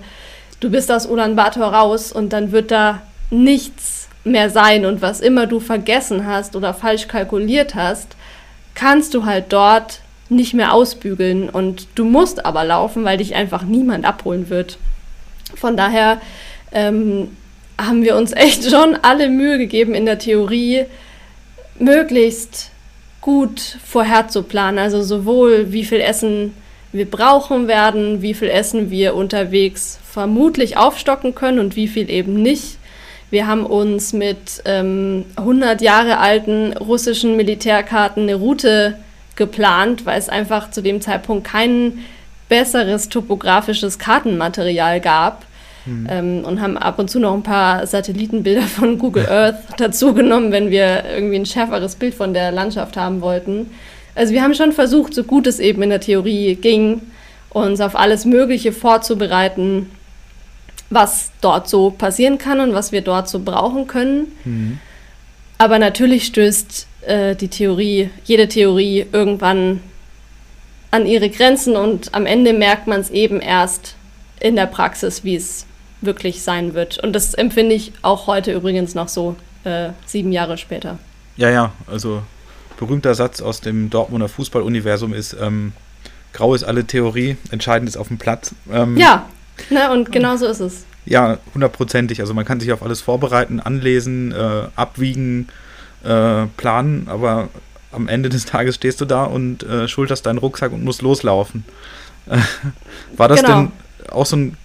du bist aus Ulaanbaatar raus und dann wird da nichts mehr sein und was immer du vergessen hast oder falsch kalkuliert hast, kannst du halt dort nicht mehr ausbügeln und du musst aber laufen, weil dich einfach niemand abholen wird. Von daher ähm, haben wir uns echt schon alle Mühe gegeben, in der Theorie möglichst gut vorherzuplanen. Also sowohl wie viel Essen wir brauchen werden, wie viel Essen wir unterwegs vermutlich aufstocken können und wie viel eben nicht. Wir haben uns mit ähm, 100 Jahre alten russischen Militärkarten eine Route geplant, weil es einfach zu dem Zeitpunkt kein besseres topografisches Kartenmaterial gab. Mhm. Ähm, und haben ab und zu noch ein paar Satellitenbilder von Google Earth dazu genommen, wenn wir irgendwie ein schärferes Bild von der Landschaft haben wollten. Also wir haben schon versucht, so gut es eben in der Theorie ging, uns auf alles Mögliche vorzubereiten, was dort so passieren kann und was wir dort so brauchen können. Mhm. Aber natürlich stößt äh, die Theorie, jede Theorie irgendwann an ihre Grenzen und am Ende merkt man es eben erst in der Praxis, wie es wirklich sein wird. Und das empfinde ich auch heute übrigens noch so, äh, sieben Jahre später. Ja, ja, also berühmter Satz aus dem Dortmunder Fußballuniversum ist, ähm, grau ist alle Theorie, entscheidend ist auf dem Platz. Ähm, ja, ne, und genau so ist es. Ja, hundertprozentig. Also man kann sich auf alles vorbereiten, anlesen, äh, abwiegen, äh, planen, aber am Ende des Tages stehst du da und äh, schulterst deinen Rucksack und musst loslaufen. war das genau. denn auch so ein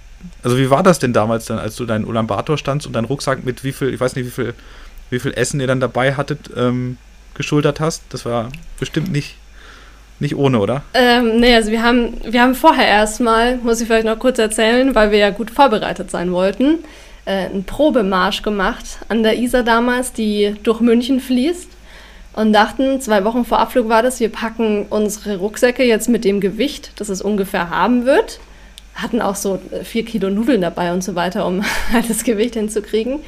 also wie war das denn damals dann, als du deinen Ulaanbaatar standst und deinen Rucksack mit wie viel, ich weiß nicht, wie viel, wie viel Essen ihr dann dabei hattet, ähm, geschultert hast? Das war bestimmt nicht, nicht ohne, oder? Ähm, nee, also wir haben, wir haben vorher erstmal, muss ich vielleicht noch kurz erzählen, weil wir ja gut vorbereitet sein wollten, äh, einen Probemarsch gemacht an der Isar damals, die durch München fließt. Und dachten, zwei Wochen vor Abflug war das, wir packen unsere Rucksäcke jetzt mit dem Gewicht, das es ungefähr haben wird hatten auch so vier Kilo Nudeln dabei und so weiter, um halt das Gewicht hinzukriegen.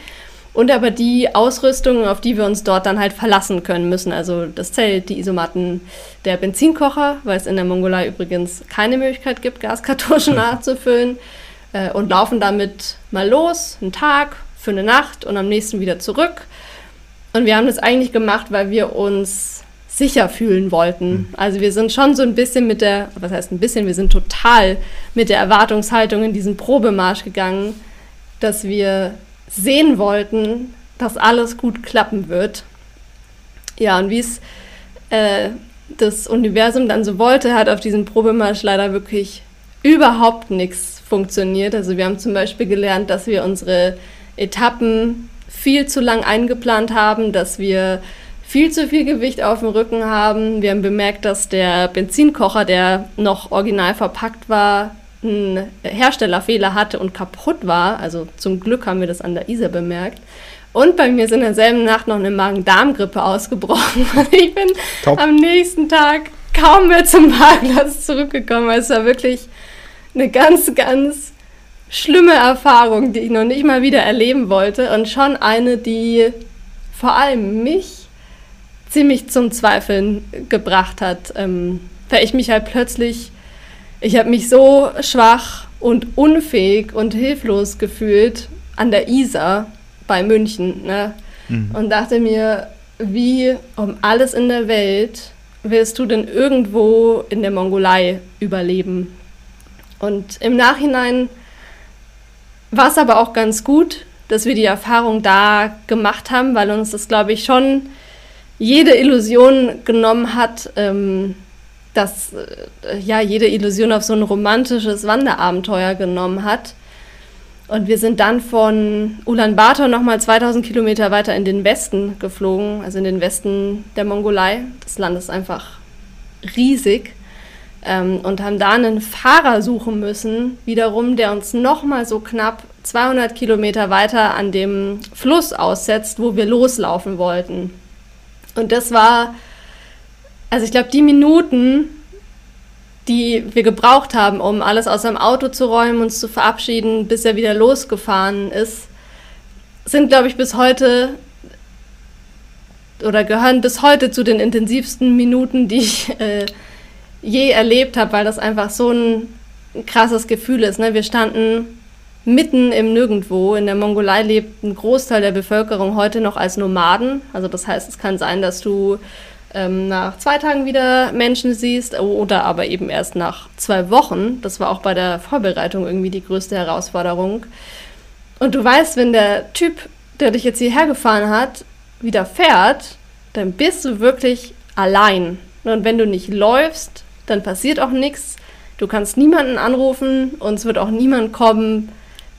Und aber die Ausrüstung, auf die wir uns dort dann halt verlassen können müssen. Also das Zelt, die Isomatten, der Benzinkocher, weil es in der Mongolei übrigens keine Möglichkeit gibt, Gaskartuschen nachzufüllen. Äh, und laufen damit mal los, einen Tag, für eine Nacht und am nächsten wieder zurück. Und wir haben das eigentlich gemacht, weil wir uns sicher fühlen wollten. Mhm. Also wir sind schon so ein bisschen mit der, was heißt ein bisschen, wir sind total mit der Erwartungshaltung in diesen Probemarsch gegangen, dass wir sehen wollten, dass alles gut klappen wird. Ja, und wie es äh, das Universum dann so wollte, hat auf diesem Probemarsch leider wirklich überhaupt nichts funktioniert. Also wir haben zum Beispiel gelernt, dass wir unsere Etappen viel zu lang eingeplant haben, dass wir viel zu viel Gewicht auf dem Rücken haben. Wir haben bemerkt, dass der Benzinkocher, der noch original verpackt war, einen Herstellerfehler hatte und kaputt war. Also zum Glück haben wir das an der Isar bemerkt. Und bei mir ist in derselben Nacht noch eine Magen-Darm-Grippe ausgebrochen. ich bin Top. am nächsten Tag kaum mehr zum Parkplatz zurückgekommen. Es war wirklich eine ganz, ganz schlimme Erfahrung, die ich noch nicht mal wieder erleben wollte und schon eine, die vor allem mich ziemlich zum Zweifeln gebracht hat, ähm, weil ich mich halt plötzlich, ich habe mich so schwach und unfähig und hilflos gefühlt an der Isar bei München ne? Mhm. und dachte mir, wie um alles in der Welt willst du denn irgendwo in der Mongolei überleben? Und im Nachhinein war es aber auch ganz gut, dass wir die Erfahrung da gemacht haben, weil uns das, glaube ich, schon jede Illusion genommen hat, ähm, dass äh, ja jede Illusion auf so ein romantisches Wanderabenteuer genommen hat. Und wir sind dann von Ulaanbaatar nochmal 2000 Kilometer weiter in den Westen geflogen, also in den Westen der Mongolei. Das Land ist einfach riesig. Ähm, und haben da einen Fahrer suchen müssen, wiederum, der uns nochmal so knapp 200 Kilometer weiter an dem Fluss aussetzt, wo wir loslaufen wollten. Und das war, also ich glaube, die Minuten, die wir gebraucht haben, um alles aus dem Auto zu räumen, uns zu verabschieden, bis er wieder losgefahren ist, sind, glaube ich, bis heute oder gehören bis heute zu den intensivsten Minuten, die ich äh, je erlebt habe, weil das einfach so ein krasses Gefühl ist. Ne? Wir standen mitten im Nirgendwo. In der Mongolei lebt ein Großteil der Bevölkerung heute noch als Nomaden. Also das heißt, es kann sein, dass du ähm, nach zwei Tagen wieder Menschen siehst oder aber eben erst nach zwei Wochen. Das war auch bei der Vorbereitung irgendwie die größte Herausforderung. Und du weißt, wenn der Typ, der dich jetzt hierher gefahren hat, wieder fährt, dann bist du wirklich allein. Und wenn du nicht läufst, dann passiert auch nichts. Du kannst niemanden anrufen und es wird auch niemand kommen,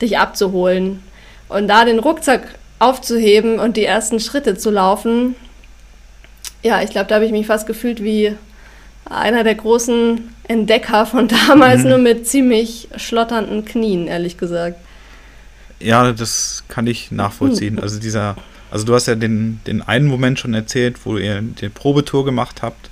dich abzuholen. Und da den Rucksack aufzuheben und die ersten Schritte zu laufen, ja, ich glaube, da habe ich mich fast gefühlt wie einer der großen Entdecker von damals, mhm. nur mit ziemlich schlotternden Knien, ehrlich gesagt. Ja, das kann ich nachvollziehen. Also dieser, also du hast ja den, den einen Moment schon erzählt, wo ihr die Probetour gemacht habt.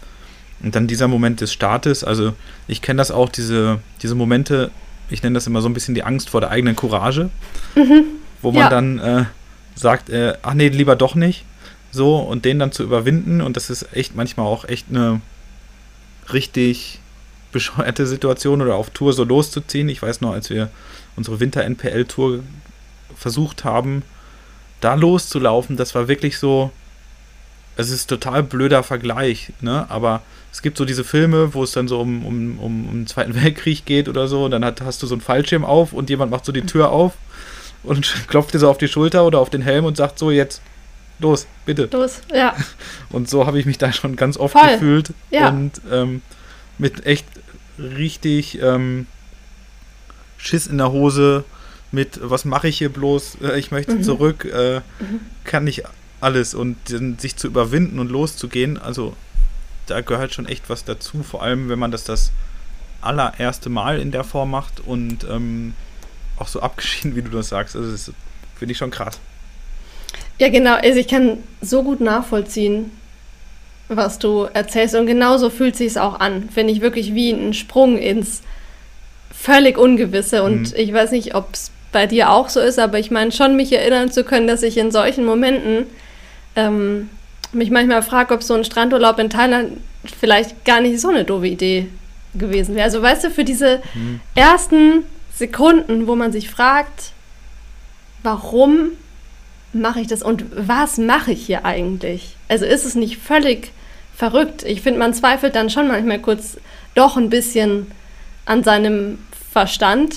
Und dann dieser Moment des Startes, also ich kenne das auch, diese, diese Momente, ich nenne das immer so ein bisschen die Angst vor der eigenen Courage, mhm. wo man ja. dann äh, sagt, äh, ach nee, lieber doch nicht so und den dann zu überwinden und das ist echt manchmal auch echt eine richtig bescheuerte Situation oder auf Tour so loszuziehen. Ich weiß noch, als wir unsere Winter-NPL-Tour versucht haben, da loszulaufen, das war wirklich so, es ist total blöder Vergleich, ne? aber es gibt so diese Filme, wo es dann so um, um, um, um den Zweiten Weltkrieg geht oder so und dann hat, hast du so einen Fallschirm auf und jemand macht so die Tür auf und klopft dir so auf die Schulter oder auf den Helm und sagt so, jetzt los, bitte. Los, ja. Und so habe ich mich da schon ganz oft Voll. gefühlt. Ja. Und ähm, mit echt richtig ähm, Schiss in der Hose, mit was mache ich hier bloß, äh, ich möchte mhm. zurück, äh, mhm. kann ich alles und sich zu überwinden und loszugehen, also da gehört schon echt was dazu, vor allem wenn man das das allererste Mal in der Form macht und ähm, auch so abgeschieden, wie du das sagst. Also das finde ich schon krass. Ja, genau. Also ich kann so gut nachvollziehen, was du erzählst. Und genauso fühlt sich es auch an. Finde ich wirklich wie ein Sprung ins völlig Ungewisse. Und mhm. ich weiß nicht, ob es bei dir auch so ist, aber ich meine schon, mich erinnern zu können, dass ich in solchen Momenten ähm, mich manchmal frage, ob so ein Strandurlaub in Thailand vielleicht gar nicht so eine doofe Idee gewesen wäre. Also weißt du, für diese mhm. ersten Sekunden, wo man sich fragt, warum mache ich das und was mache ich hier eigentlich? Also ist es nicht völlig verrückt? Ich finde, man zweifelt dann schon manchmal kurz doch ein bisschen an seinem Verstand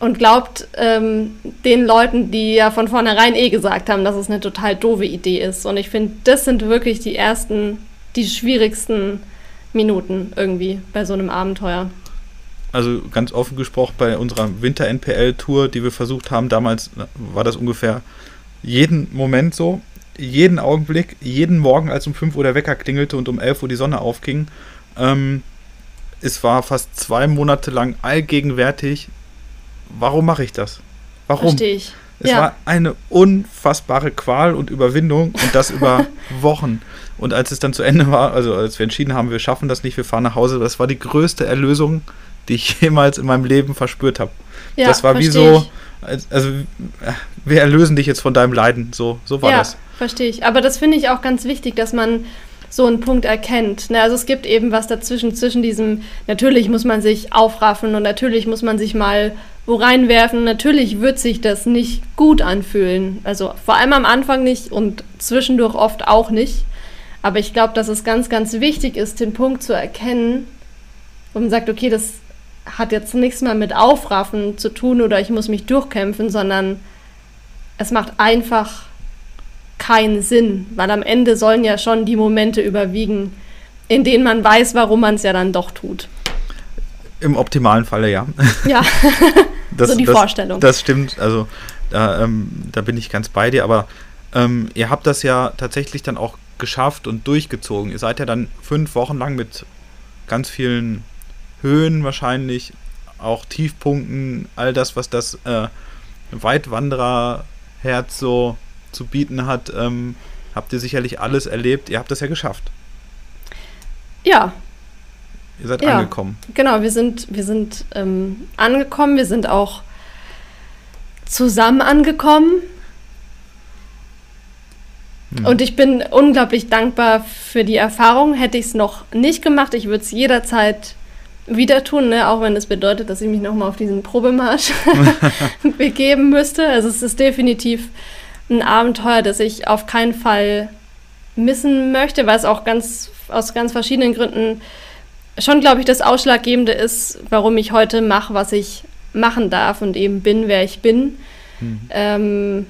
und glaubt ähm, den Leuten, die ja von vornherein eh gesagt haben, dass es eine total doofe Idee ist. Und ich finde, das sind wirklich die ersten, die schwierigsten Minuten irgendwie bei so einem Abenteuer. Also ganz offen gesprochen, bei unserer Winter-NPL-Tour, die wir versucht haben, damals war das ungefähr jeden Moment so, jeden Augenblick, jeden Morgen, als um 5 Uhr der Wecker klingelte und um 11 Uhr die Sonne aufging. Ähm, es war fast zwei Monate lang allgegenwärtig. Warum mache ich das? Warum? Verstehe ich. Es ja. war eine unfassbare Qual und Überwindung und das über Wochen. Und als es dann zu Ende war, also als wir entschieden haben, wir schaffen das nicht, wir fahren nach Hause, das war die größte Erlösung, die ich jemals in meinem Leben verspürt habe. Ja, das war wie so, also wir erlösen dich jetzt von deinem Leiden. So, so war ja, das. Verstehe ich. Aber das finde ich auch ganz wichtig, dass man so einen Punkt erkennt. Ne? Also es gibt eben was dazwischen, zwischen diesem, natürlich muss man sich aufraffen und natürlich muss man sich mal wo reinwerfen. Natürlich wird sich das nicht gut anfühlen. Also vor allem am Anfang nicht und zwischendurch oft auch nicht. Aber ich glaube, dass es ganz, ganz wichtig ist, den Punkt zu erkennen, wo man sagt, okay, das hat jetzt nichts mehr mit Aufraffen zu tun oder ich muss mich durchkämpfen, sondern es macht einfach keinen Sinn, weil am Ende sollen ja schon die Momente überwiegen, in denen man weiß, warum man es ja dann doch tut. Im optimalen Falle ja. Ja, das, so die das, Vorstellung. Das stimmt, also da, ähm, da bin ich ganz bei dir, aber ähm, ihr habt das ja tatsächlich dann auch geschafft und durchgezogen. Ihr seid ja dann fünf Wochen lang mit ganz vielen Höhen wahrscheinlich, auch Tiefpunkten, all das, was das äh, Weitwandererherz so zu bieten hat, ähm, habt ihr sicherlich alles erlebt. Ihr habt das ja geschafft. Ja. Ihr seid ja, angekommen. Genau, wir sind, wir sind ähm, angekommen. Wir sind auch zusammen angekommen. Hm. Und ich bin unglaublich dankbar für die Erfahrung. Hätte ich es noch nicht gemacht, ich würde es jederzeit wieder tun, ne? auch wenn das bedeutet, dass ich mich nochmal auf diesen Probemarsch begeben müsste. Also es ist definitiv ein Abenteuer, das ich auf keinen Fall missen möchte, weil es auch ganz aus ganz verschiedenen Gründen schon, glaube ich, das Ausschlaggebende ist, warum ich heute mache, was ich machen darf und eben bin, wer ich bin. Mhm. Ähm,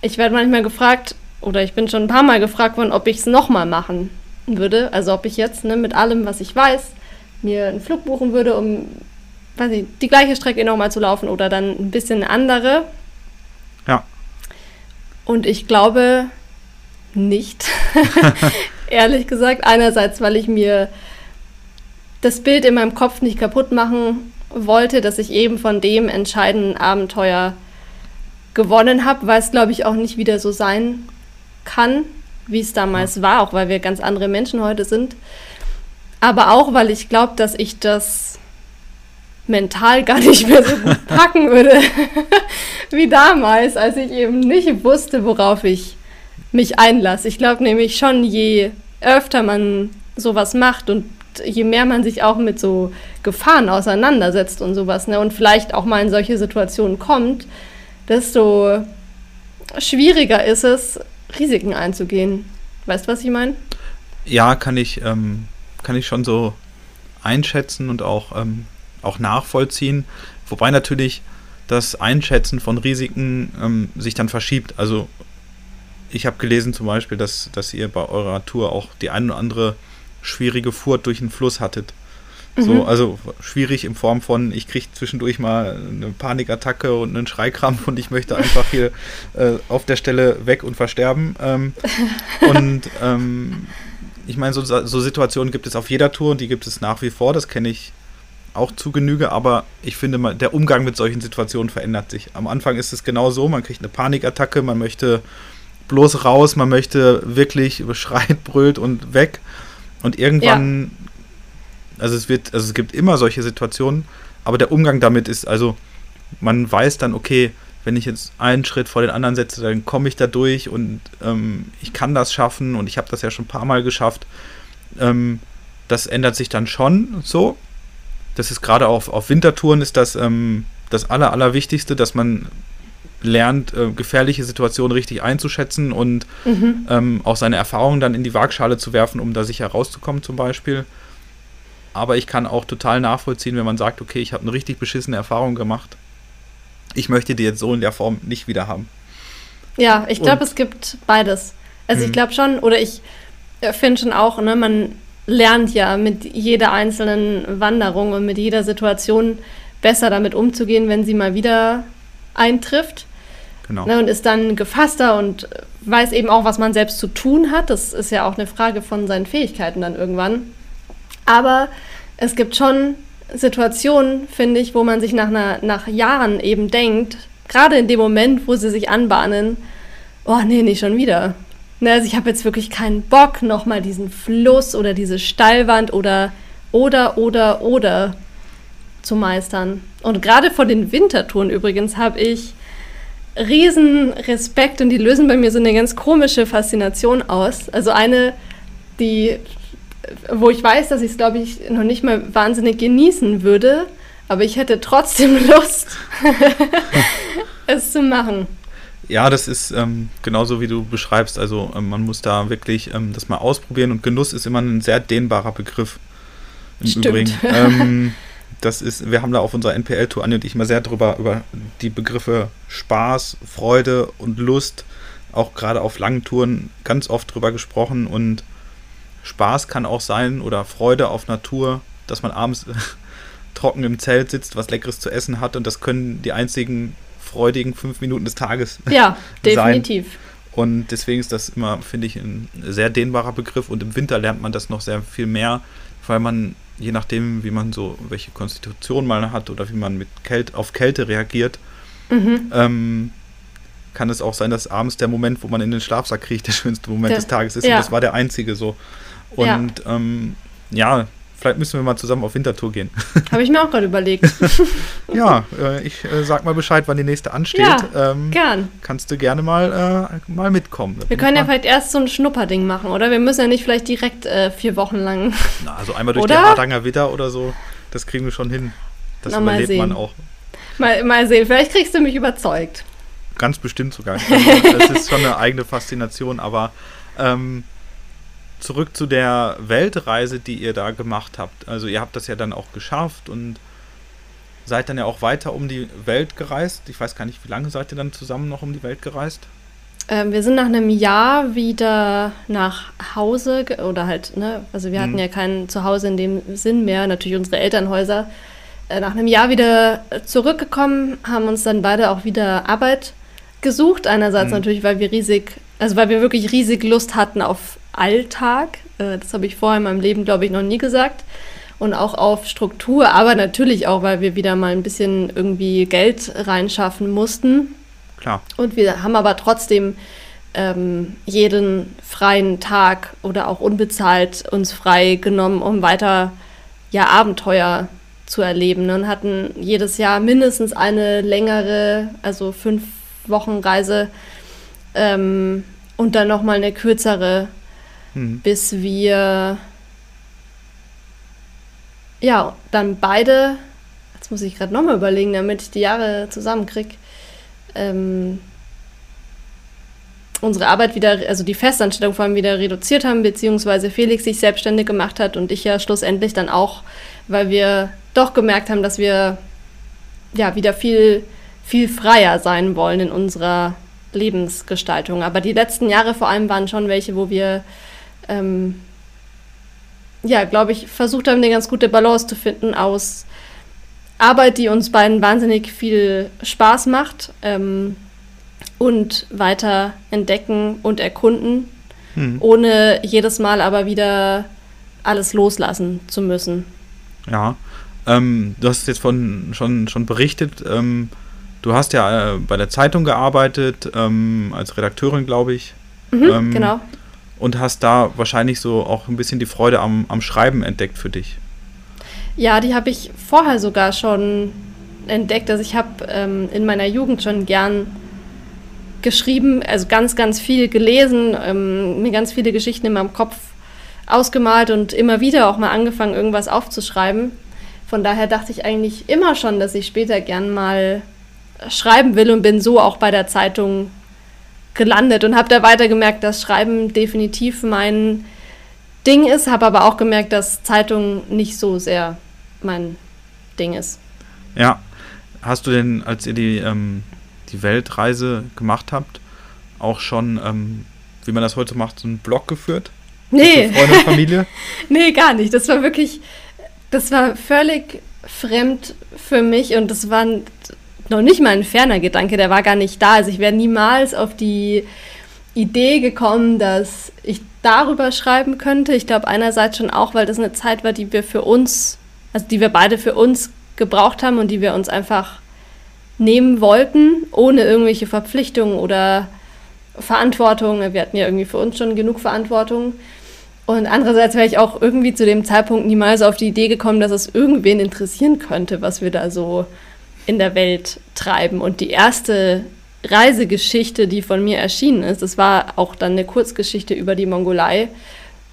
ich werde manchmal gefragt, oder ich bin schon ein paar Mal gefragt worden, ob ich es nochmal machen würde. Also ob ich jetzt ne, mit allem, was ich weiß, mir einen Flug buchen würde, um weiß ich, die gleiche Strecke nochmal zu laufen oder dann ein bisschen andere. Ja. Und ich glaube nicht, ehrlich gesagt. Einerseits, weil ich mir das Bild in meinem Kopf nicht kaputt machen wollte, dass ich eben von dem entscheidenden Abenteuer gewonnen habe, weil es, glaube ich, auch nicht wieder so sein kann, wie es damals war, auch weil wir ganz andere Menschen heute sind. Aber auch, weil ich glaube, dass ich das mental gar nicht mehr so gut packen würde wie damals, als ich eben nicht wusste, worauf ich mich einlasse. Ich glaube nämlich schon, je öfter man sowas macht und je mehr man sich auch mit so Gefahren auseinandersetzt und sowas, ne, und vielleicht auch mal in solche Situationen kommt, desto schwieriger ist es, Risiken einzugehen. Weißt du, was ich meine? Ja, kann ich, ähm, kann ich schon so einschätzen und auch ähm, auch nachvollziehen. Wobei natürlich das Einschätzen von Risiken ähm, sich dann verschiebt. Also ich habe gelesen zum Beispiel, dass, dass ihr bei eurer Tour auch die ein oder andere schwierige Furt durch den Fluss hattet. Mhm. So, also schwierig in Form von, ich kriege zwischendurch mal eine Panikattacke und einen Schreikrampf und ich möchte einfach hier äh, auf der Stelle weg und versterben. Ähm, und ähm, ich meine, so, so Situationen gibt es auf jeder Tour und die gibt es nach wie vor, das kenne ich auch zu Genüge, aber ich finde, mal, der Umgang mit solchen Situationen verändert sich. Am Anfang ist es genau so, man kriegt eine Panikattacke, man möchte bloß raus, man möchte wirklich schreit, brüllt und weg. Und irgendwann, ja. also es wird, also es gibt immer solche Situationen, aber der Umgang damit ist, also man weiß dann, okay, wenn ich jetzt einen Schritt vor den anderen setze, dann komme ich da durch und ähm, ich kann das schaffen und ich habe das ja schon ein paar Mal geschafft. Ähm, das ändert sich dann schon so das ist gerade auf, auf Wintertouren ist das ähm, das Aller, Allerwichtigste, dass man lernt, äh, gefährliche Situationen richtig einzuschätzen und mhm. ähm, auch seine Erfahrungen dann in die Waagschale zu werfen, um da sicher rauszukommen zum Beispiel. Aber ich kann auch total nachvollziehen, wenn man sagt, okay, ich habe eine richtig beschissene Erfahrung gemacht. Ich möchte die jetzt so in der Form nicht wieder haben. Ja, ich glaube, es gibt beides. Also ich mhm. glaube schon, oder ich äh, finde schon auch, ne, man lernt ja mit jeder einzelnen Wanderung und mit jeder Situation besser damit umzugehen, wenn sie mal wieder eintrifft. Genau. Ne, und ist dann gefasster und weiß eben auch, was man selbst zu tun hat. Das ist ja auch eine Frage von seinen Fähigkeiten dann irgendwann. Aber es gibt schon Situationen, finde ich, wo man sich nach, einer, nach Jahren eben denkt, gerade in dem Moment, wo sie sich anbahnen, oh nee, nicht schon wieder. Ne, also ich habe jetzt wirklich keinen Bock, nochmal diesen Fluss oder diese Steilwand oder oder, oder, oder zu meistern. Und gerade vor den Wintertouren übrigens habe ich riesen Respekt und die lösen bei mir so eine ganz komische Faszination aus. Also eine, die, wo ich weiß, dass ich es, glaube ich, noch nicht mal wahnsinnig genießen würde, aber ich hätte trotzdem Lust, es zu machen. Ja, das ist ähm, genauso wie du beschreibst. Also ähm, man muss da wirklich ähm, das mal ausprobieren und Genuss ist immer ein sehr dehnbarer Begriff. Im Stimmt. Übrigen. Das ist, wir haben da auf unserer NPL-Tour, Anni und ich, mal sehr drüber, über die Begriffe Spaß, Freude und Lust, auch gerade auf langen Touren, ganz oft drüber gesprochen. Und Spaß kann auch sein oder Freude auf Natur, dass man abends trocken im Zelt sitzt, was Leckeres zu essen hat. Und das können die einzigen freudigen fünf Minuten des Tages Ja, definitiv. sein. Und deswegen ist das immer, finde ich, ein sehr dehnbarer Begriff. Und im Winter lernt man das noch sehr viel mehr, weil man, je nachdem, wie man so, welche Konstitution man hat oder wie man mit Kälte, auf Kälte reagiert, Mhm. ähm, kann es auch sein, dass abends der Moment, wo man in den Schlafsack kriegt, der schönste Moment Der- des Tages ist. ja. Und das war der einzige so. Ja. Und ähm, ja, vielleicht müssen wir mal zusammen auf Wintertour gehen. Habe ich mir auch gerade überlegt. ja, äh, ich äh, sag mal Bescheid, wann die nächste ansteht. Ja, ähm, Gern. kannst du gerne mal, äh, mal mitkommen. Wir können ja vielleicht erst so ein Schnupperding machen, oder? Wir müssen ja nicht vielleicht direkt äh, vier Wochen lang. Na, also einmal durch Oder? den Hardanger Widder oder so, das kriegen wir schon hin. Das Na, mal überlebt man sehen. auch. Mal, mal sehen, vielleicht kriegst du mich überzeugt. Ganz bestimmt sogar. Also, das ist schon eine eigene Faszination, aber ähm, zurück zu der Weltreise, die ihr da gemacht habt. Also ihr habt das ja dann auch geschafft und seid dann ja auch weiter um die Welt gereist. Ich weiß gar nicht, wie lange seid ihr dann zusammen noch um die Welt gereist? Ähm, wir sind nach einem Jahr wieder nach Hause oder halt, ne, also wir hatten Mhm. ja kein Zuhause in dem Sinn mehr, natürlich unsere Elternhäuser. Äh, nach einem Jahr wieder zurückgekommen, haben uns dann beide auch wieder Arbeit gesucht. Einerseits Mhm. natürlich, weil wir riesig, also weil wir wirklich riesig Lust hatten auf Alltag. Äh, das habe ich vorher in meinem Leben, glaube ich, noch nie gesagt. Und auch auf Struktur, aber natürlich auch, weil wir wieder mal ein bisschen irgendwie Geld reinschaffen mussten. Klar. Und wir haben aber trotzdem ähm, jeden freien Tag oder auch unbezahlt uns frei genommen, um weiter ja, Abenteuer zu erleben. ne? Und hatten jedes Jahr mindestens eine längere, also fünf Wochen Reise ähm, und dann nochmal eine kürzere, Hm. bis wir ja dann beide, jetzt muss ich gerade nochmal überlegen, damit ich die Jahre zusammenkriege, ähm, unsere Arbeit wieder, also die Festanstellung vor allem wieder reduziert haben, beziehungsweise Felix sich selbstständig gemacht hat und ich ja schlussendlich dann auch, weil wir doch gemerkt haben, dass wir ja wieder viel, viel freier sein wollen in unserer Lebensgestaltung. Aber die letzten Jahre vor allem waren schon welche, wo wir ähm, ja, glaube ich, versucht haben, eine ganz gute Balance zu finden aus Arbeit, die uns beiden wahnsinnig viel Spaß macht ähm, und weiter entdecken und erkunden, Hm. ohne jedes Mal aber wieder alles loslassen zu müssen. Ja, ähm, du hast jetzt von schon, schon berichtet, ähm, du hast ja äh, bei der Zeitung gearbeitet, ähm, als Redakteurin, glaube ich, Mhm, Ähm, genau. Und hast da wahrscheinlich so auch ein bisschen die Freude am, am Schreiben entdeckt für dich. Ja, die habe ich vorher sogar schon entdeckt. Also ich habe ähm, in meiner Jugend schon gern geschrieben, also ganz, ganz viel gelesen, ähm, mir ganz viele Geschichten in meinem Kopf ausgemalt und immer wieder auch mal angefangen, irgendwas aufzuschreiben. Von daher dachte ich eigentlich immer schon, dass ich später gern mal schreiben will und bin so auch bei der Zeitung gelandet und habe da weiter gemerkt, dass Schreiben definitiv mein Ding ist, habe aber auch gemerkt, dass Zeitung nicht so sehr mein Ding ist. Ja, hast du denn, als ihr die, ähm, die Weltreise gemacht habt, auch schon, ähm, wie man das heute macht, so einen Blog geführt? Nee, Freunde und Familie? nee, gar nicht. Das war wirklich, das war völlig fremd für mich und das war noch nicht mal ein ferner Gedanke, der war gar nicht da. Also ich wäre niemals auf die Idee gekommen, dass ich darüber schreiben könnte. Ich glaube einerseits schon auch, weil das eine Zeit war, die wir für uns, also die wir beide für uns gebraucht haben und die wir uns einfach nehmen wollten, ohne irgendwelche Verpflichtungen oder Verantwortung. Wir hatten ja irgendwie für uns schon genug Verantwortung. Und andererseits wäre ich auch irgendwie zu dem Zeitpunkt niemals auf die Idee gekommen, dass es irgendwen interessieren könnte, was wir da so in der Welt treiben. Und die erste Reisegeschichte, die von mir erschienen ist, das war auch dann eine Kurzgeschichte über die Mongolei.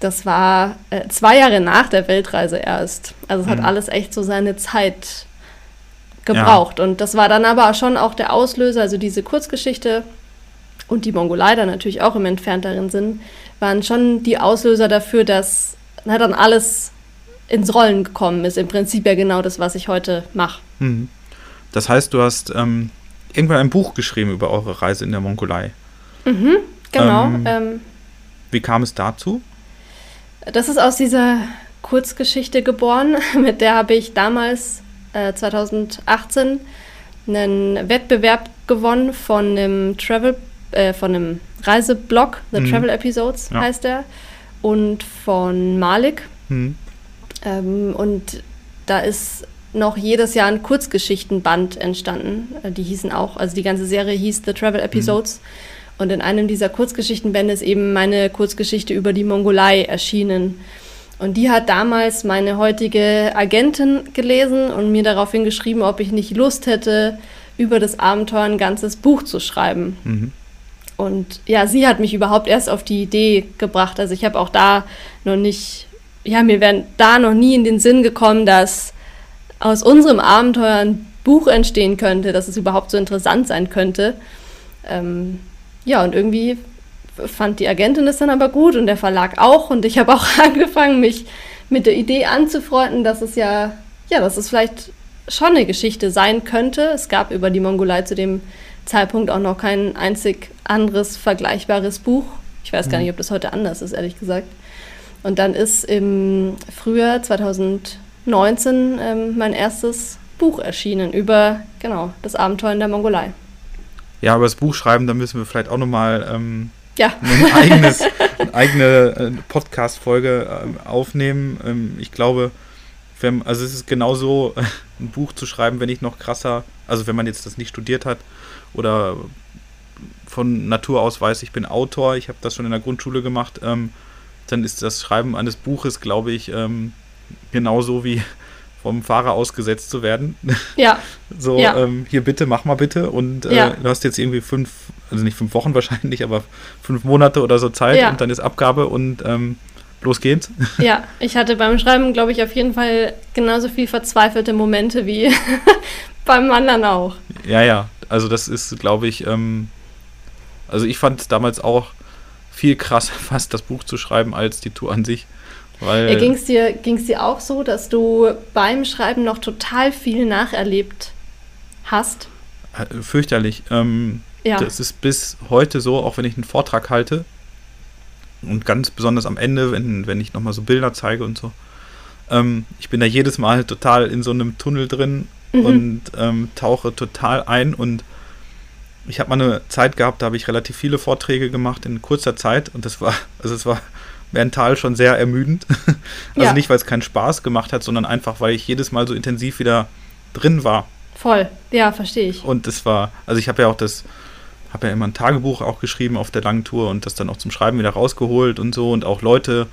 Das war äh, zwei Jahre nach der Weltreise erst. Also es mhm. hat alles echt so seine Zeit gebraucht. Ja. Und das war dann aber schon auch der Auslöser, also diese Kurzgeschichte und die Mongolei dann natürlich auch im entfernteren Sinn, waren schon die Auslöser dafür, dass na, dann alles ins Rollen gekommen ist. Im Prinzip ja genau das, was ich heute mache. Mhm. Das heißt, du hast ähm, irgendwann ein Buch geschrieben über eure Reise in der Mongolei. Mhm, genau. Ähm, ähm, wie kam es dazu? Das ist aus dieser Kurzgeschichte geboren. Mit der habe ich damals, äh, 2018, einen Wettbewerb gewonnen von einem Travel, äh, von einem Reiseblog, The mhm. Travel Episodes ja. heißt der, und von Malik. Mhm. Ähm, und da ist noch jedes Jahr ein Kurzgeschichtenband entstanden. Äh, die hießen auch, also die ganze Serie hieß The Travel Episodes. Mhm. Und in einem dieser Kurzgeschichtenbände ist eben meine Kurzgeschichte über die Mongolei erschienen. Und die hat damals meine heutige Agentin gelesen und mir daraufhin geschrieben, ob ich nicht Lust hätte, über das Abenteuer ein ganzes Buch zu schreiben. Mhm. Und ja, sie hat mich überhaupt erst auf die Idee gebracht. Also ich habe auch da noch nicht, ja, mir wäre da noch nie in den Sinn gekommen, dass aus unserem Abenteuer ein Buch entstehen könnte, dass es überhaupt so interessant sein könnte. Ähm, ja, und irgendwie fand die Agentin es dann aber gut und der Verlag auch. Und ich habe auch angefangen, mich mit der Idee anzufreunden, dass es ja, ja, dass es vielleicht schon eine Geschichte sein könnte. Es gab über die Mongolei zu dem Zeitpunkt auch noch kein einzig anderes vergleichbares Buch. Ich weiß gar mhm. nicht, ob das heute anders ist, ehrlich gesagt. Und dann ist im Frühjahr 2000 19 ähm, mein erstes Buch erschienen über genau das Abenteuer in der Mongolei. Ja, aber das Buch schreiben, da müssen wir vielleicht auch nochmal ähm, ja. ein eigenes, eine eigene äh, Podcast-Folge äh, aufnehmen. Ähm, ich glaube, wenn, also es ist genauso, äh, ein Buch zu schreiben, wenn ich noch krasser, also wenn man jetzt das nicht studiert hat oder von Natur aus weiß, ich bin Autor, ich habe das schon in der Grundschule gemacht, ähm, dann ist das Schreiben eines Buches, glaube ich, ähm, genauso wie vom Fahrer ausgesetzt zu werden. Ja. so, ja. Ähm, hier bitte, mach mal bitte. Und äh, ja. du hast jetzt irgendwie fünf, also nicht fünf Wochen wahrscheinlich, aber fünf Monate oder so Zeit ja. und dann ist Abgabe und ähm, los geht's. Ja, ich hatte beim Schreiben, glaube ich, auf jeden Fall genauso viel verzweifelte Momente wie beim anderen auch. Ja, ja. Also das ist, glaube ich, ähm, also ich fand es damals auch viel krasser, fast das Buch zu schreiben, als die Tour an sich. Weil Ging es dir, ging's dir auch so, dass du beim Schreiben noch total viel nacherlebt hast? Äh, fürchterlich. Ähm, ja. Das ist bis heute so, auch wenn ich einen Vortrag halte und ganz besonders am Ende, wenn, wenn ich nochmal so Bilder zeige und so. Ähm, ich bin da jedes Mal total in so einem Tunnel drin mhm. und ähm, tauche total ein und ich habe mal eine Zeit gehabt, da habe ich relativ viele Vorträge gemacht in kurzer Zeit und das war, also es war mental schon sehr ermüdend. also ja. nicht, weil es keinen Spaß gemacht hat, sondern einfach, weil ich jedes Mal so intensiv wieder drin war. Voll, ja, verstehe ich. Und das war, also ich habe ja auch das, habe ja immer ein Tagebuch auch geschrieben auf der langen Tour und das dann auch zum Schreiben wieder rausgeholt und so und auch Leute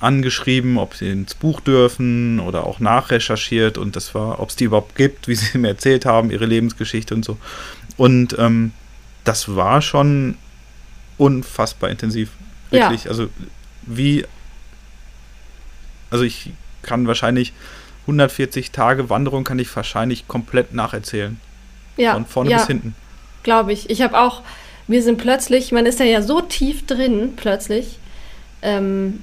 angeschrieben, ob sie ins Buch dürfen oder auch nachrecherchiert und das war, ob es die überhaupt gibt, wie sie mir erzählt haben, ihre Lebensgeschichte und so. Und ähm, das war schon unfassbar intensiv. Wirklich. Ja. Also wie, also ich kann wahrscheinlich 140 Tage Wanderung kann ich wahrscheinlich komplett nacherzählen. Ja. Von vorne ja, bis hinten. Glaube ich. Ich habe auch, wir sind plötzlich, man ist ja, ja so tief drin, plötzlich. Ähm,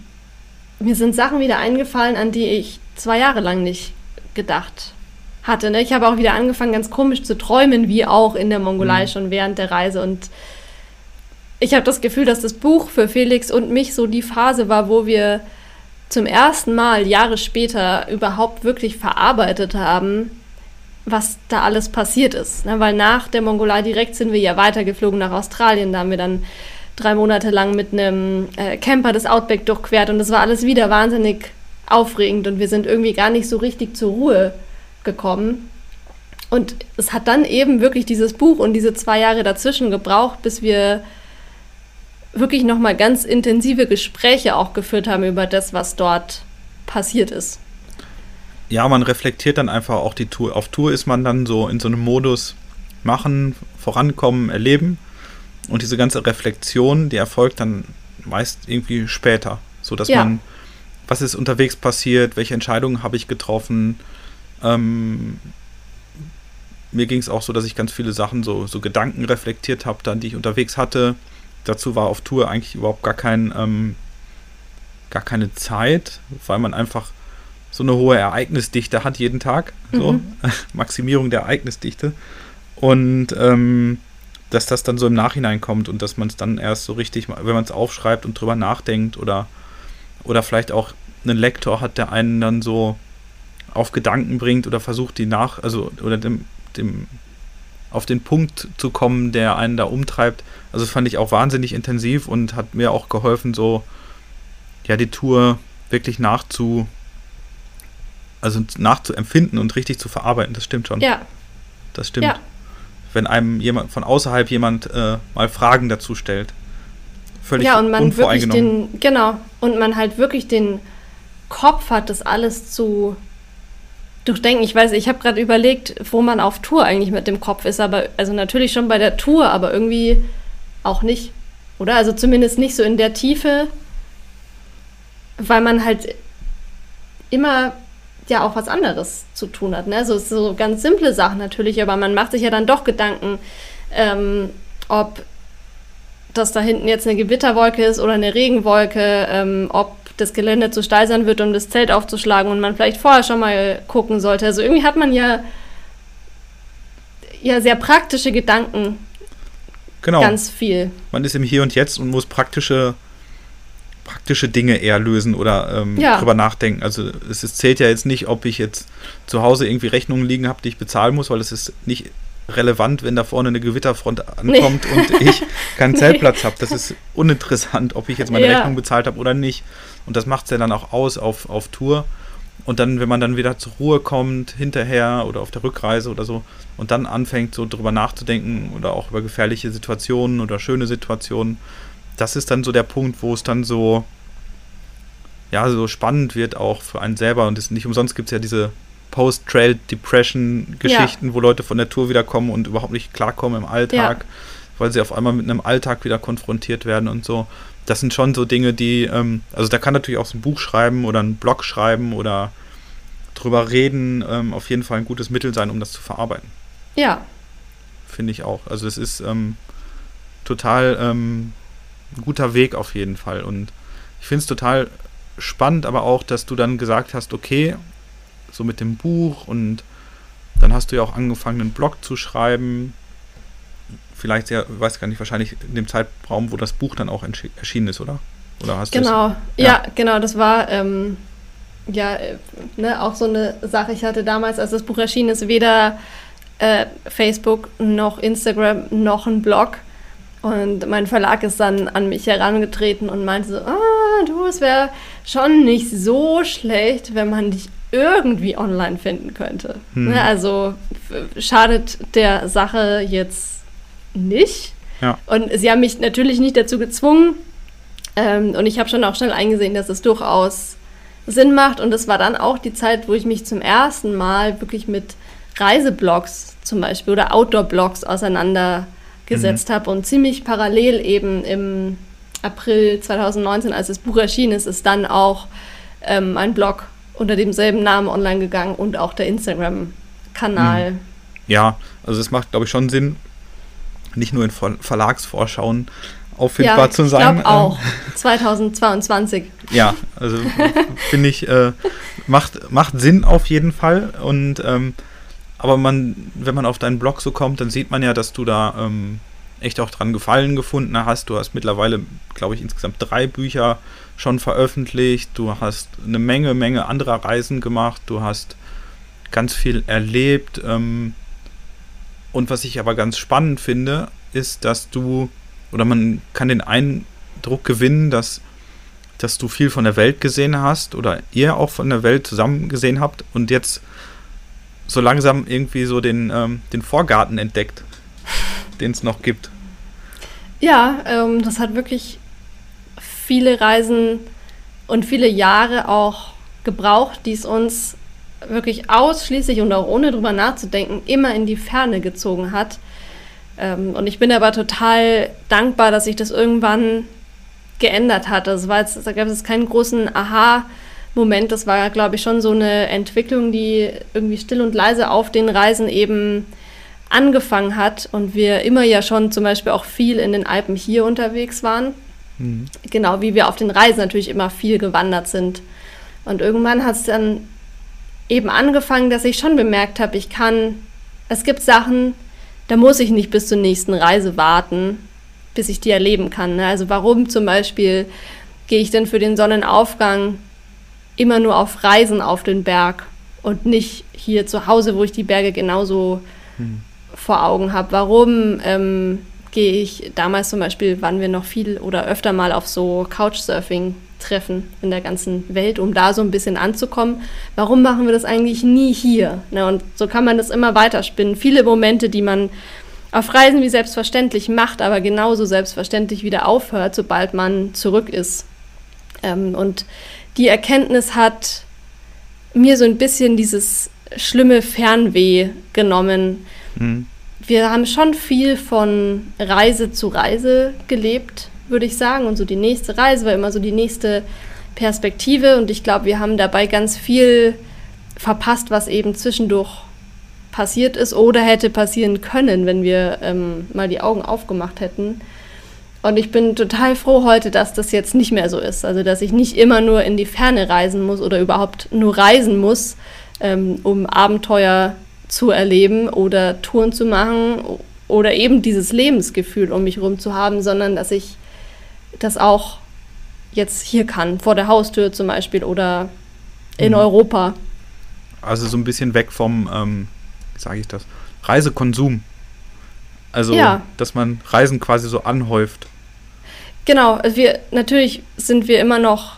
mir sind Sachen wieder eingefallen, an die ich zwei Jahre lang nicht gedacht hatte. Ne? Ich habe auch wieder angefangen, ganz komisch zu träumen, wie auch in der Mongolei mhm. schon während der Reise. Und ich habe das Gefühl, dass das Buch für Felix und mich so die Phase war, wo wir zum ersten Mal Jahre später überhaupt wirklich verarbeitet haben, was da alles passiert ist. Ne? Weil nach der Mongolei direkt sind wir ja weitergeflogen nach Australien. Da haben wir dann drei Monate lang mit einem äh, Camper das Outback durchquert und das war alles wieder wahnsinnig aufregend und wir sind irgendwie gar nicht so richtig zur Ruhe gekommen. Und es hat dann eben wirklich dieses Buch und diese zwei Jahre dazwischen gebraucht, bis wir wirklich nochmal ganz intensive Gespräche auch geführt haben über das, was dort passiert ist. Ja, man reflektiert dann einfach auch die Tour. Auf Tour ist man dann so in so einem Modus machen, vorankommen, erleben. Und diese ganze Reflexion, die erfolgt dann meist irgendwie später, so dass ja. man, was ist unterwegs passiert, welche Entscheidungen habe ich getroffen. Ähm, mir ging es auch so, dass ich ganz viele Sachen, so, so Gedanken reflektiert habe, dann die ich unterwegs hatte. Dazu war auf Tour eigentlich überhaupt gar kein, ähm, gar keine Zeit, weil man einfach so eine hohe Ereignisdichte hat jeden Tag. So. Mhm. Maximierung der Ereignisdichte. Und ähm, dass das dann so im Nachhinein kommt und dass man es dann erst so richtig, wenn man es aufschreibt und drüber nachdenkt oder, oder vielleicht auch einen Lektor hat, der einen dann so auf Gedanken bringt oder versucht, die nach, also oder dem, dem auf den Punkt zu kommen, der einen da umtreibt. Also fand ich auch wahnsinnig intensiv und hat mir auch geholfen, so ja die Tour wirklich nachzu, also nachzuempfinden und richtig zu verarbeiten. Das stimmt schon. Ja. Das stimmt. Ja wenn einem jemand von außerhalb jemand äh, mal Fragen dazu stellt. Völlig ja, und man wirklich den, genau, und man halt wirklich den Kopf hat, das alles zu durchdenken. Ich weiß, ich habe gerade überlegt, wo man auf Tour eigentlich mit dem Kopf ist, aber also natürlich schon bei der Tour, aber irgendwie auch nicht. Oder? Also zumindest nicht so in der Tiefe, weil man halt immer ja auch was anderes zu tun hat. Ne? So, so ganz simple Sachen natürlich, aber man macht sich ja dann doch Gedanken, ähm, ob das da hinten jetzt eine Gewitterwolke ist oder eine Regenwolke, ähm, ob das Gelände zu steil sein wird, um das Zelt aufzuschlagen und man vielleicht vorher schon mal gucken sollte. Also irgendwie hat man ja, ja sehr praktische Gedanken. Genau. Ganz viel. Man ist im Hier und Jetzt und muss praktische praktische Dinge eher lösen oder ähm, ja. drüber nachdenken. Also es ist, zählt ja jetzt nicht, ob ich jetzt zu Hause irgendwie Rechnungen liegen habe, die ich bezahlen muss, weil es ist nicht relevant, wenn da vorne eine Gewitterfront ankommt nee. und ich keinen Zeltplatz nee. habe. Das ist uninteressant, ob ich jetzt meine ja. Rechnung bezahlt habe oder nicht. Und das macht es ja dann auch aus auf, auf Tour. Und dann, wenn man dann wieder zur Ruhe kommt, hinterher oder auf der Rückreise oder so, und dann anfängt, so drüber nachzudenken oder auch über gefährliche Situationen oder schöne Situationen, das ist dann so der Punkt, wo es dann so, ja, so spannend wird auch für einen selber. Und es nicht umsonst gibt es ja diese Post-Trail-Depression-Geschichten, ja. wo Leute von der Tour wiederkommen und überhaupt nicht klarkommen im Alltag, ja. weil sie auf einmal mit einem Alltag wieder konfrontiert werden und so. Das sind schon so Dinge, die, ähm, also da kann natürlich auch so ein Buch schreiben oder einen Blog schreiben oder drüber reden, ähm, auf jeden Fall ein gutes Mittel sein, um das zu verarbeiten. Ja. Finde ich auch. Also es ist ähm, total ähm, ein guter Weg auf jeden Fall. Und ich finde es total spannend, aber auch, dass du dann gesagt hast, okay, so mit dem Buch und dann hast du ja auch angefangen, einen Blog zu schreiben. Vielleicht sehr, weiß gar nicht, wahrscheinlich in dem Zeitraum, wo das Buch dann auch erschienen ist, oder? Oder hast Genau, ja. ja. genau, das war ähm, ja äh, ne, auch so eine Sache. Ich hatte damals, als das Buch erschienen ist, weder äh, Facebook noch Instagram noch ein Blog. Und mein Verlag ist dann an mich herangetreten und meinte so, ah, du, es wäre schon nicht so schlecht, wenn man dich irgendwie online finden könnte. Hm. Ne, also schadet der Sache jetzt nicht. Ja. Und sie haben mich natürlich nicht dazu gezwungen. Ähm, und ich habe schon auch schnell eingesehen, dass es durchaus Sinn macht. Und es war dann auch die Zeit, wo ich mich zum ersten Mal wirklich mit Reiseblogs zum Beispiel oder Outdoor-Blogs auseinandergesetzt gesetzt mhm. habe und ziemlich parallel eben im April 2019, als das Buch erschienen ist, ist dann auch ähm, ein Blog unter demselben Namen online gegangen und auch der Instagram-Kanal. Mhm. Ja, also es macht, glaube ich, schon Sinn, nicht nur in Ver Verlagsvorschauen auffindbar ja, zu sein. Ich glaube auch. 2022. Ja, also finde ich, äh, macht, macht Sinn auf jeden Fall. Und ähm, aber man, wenn man auf deinen Blog so kommt, dann sieht man ja, dass du da ähm, echt auch dran Gefallen gefunden hast. Du hast mittlerweile, glaube ich, insgesamt drei Bücher schon veröffentlicht. Du hast eine Menge, Menge anderer Reisen gemacht. Du hast ganz viel erlebt. Ähm, und was ich aber ganz spannend finde, ist, dass du, oder man kann den Eindruck gewinnen, dass, dass du viel von der Welt gesehen hast oder ihr auch von der Welt zusammen gesehen habt und jetzt so langsam irgendwie so den, ähm, den Vorgarten entdeckt, den es noch gibt. Ja, ähm, das hat wirklich viele Reisen und viele Jahre auch gebraucht, die es uns wirklich ausschließlich und auch ohne drüber nachzudenken immer in die Ferne gezogen hat. Ähm, und ich bin aber total dankbar, dass sich das irgendwann geändert hat. Also war jetzt, da gab es keinen großen Aha-Moment. Das war, glaube ich, schon so eine Entwicklung, die irgendwie still und leise auf den Reisen eben angefangen hat und wir immer ja schon zum Beispiel auch viel in den Alpen hier unterwegs waren. Mhm. Genau wie wir auf den Reisen natürlich immer viel gewandert sind. Und irgendwann hat es dann eben angefangen, dass ich schon bemerkt habe, ich kann, es gibt Sachen, da muss ich nicht bis zur nächsten Reise warten, bis ich die erleben kann. Ne? Also warum zum Beispiel gehe ich denn für den Sonnenaufgang immer nur auf Reisen auf den Berg und nicht hier zu Hause, wo ich die Berge genauso hm. vor Augen habe? Warum ähm, gehe ich damals zum Beispiel, waren wir noch viel oder öfter mal auf so Couchsurfing treffen in der ganzen Welt, um da so ein bisschen anzukommen. Warum machen wir das eigentlich nie hier? Ne, und so kann man das immer weiterspinnen. Viele Momente, die man auf Reisen wie selbstverständlich macht, aber genauso selbstverständlich wieder aufhört, sobald man zurück ist. Ähm, und die Erkenntnis hat mir so ein bisschen dieses schlimme Fernweh genommen. Mhm. Wir haben schon viel von Reise zu Reise gelebt würde ich sagen. Und so die nächste Reise war immer so die nächste Perspektive. Und ich glaube, wir haben dabei ganz viel verpasst, was eben zwischendurch passiert ist oder hätte passieren können, wenn wir ähm, mal die Augen aufgemacht hätten. Und ich bin total froh heute, dass das jetzt nicht mehr so ist. Also, dass ich nicht immer nur in die Ferne reisen muss oder überhaupt nur reisen muss, ähm, um Abenteuer zu erleben oder Touren zu machen oder eben dieses Lebensgefühl um mich herum zu haben, sondern dass ich das auch jetzt hier kann, vor der Haustür zum Beispiel oder in mhm. Europa. Also so ein bisschen weg vom, ähm, wie sage ich das, Reisekonsum. Also, ja. dass man Reisen quasi so anhäuft. Genau, also wir, natürlich sind wir immer noch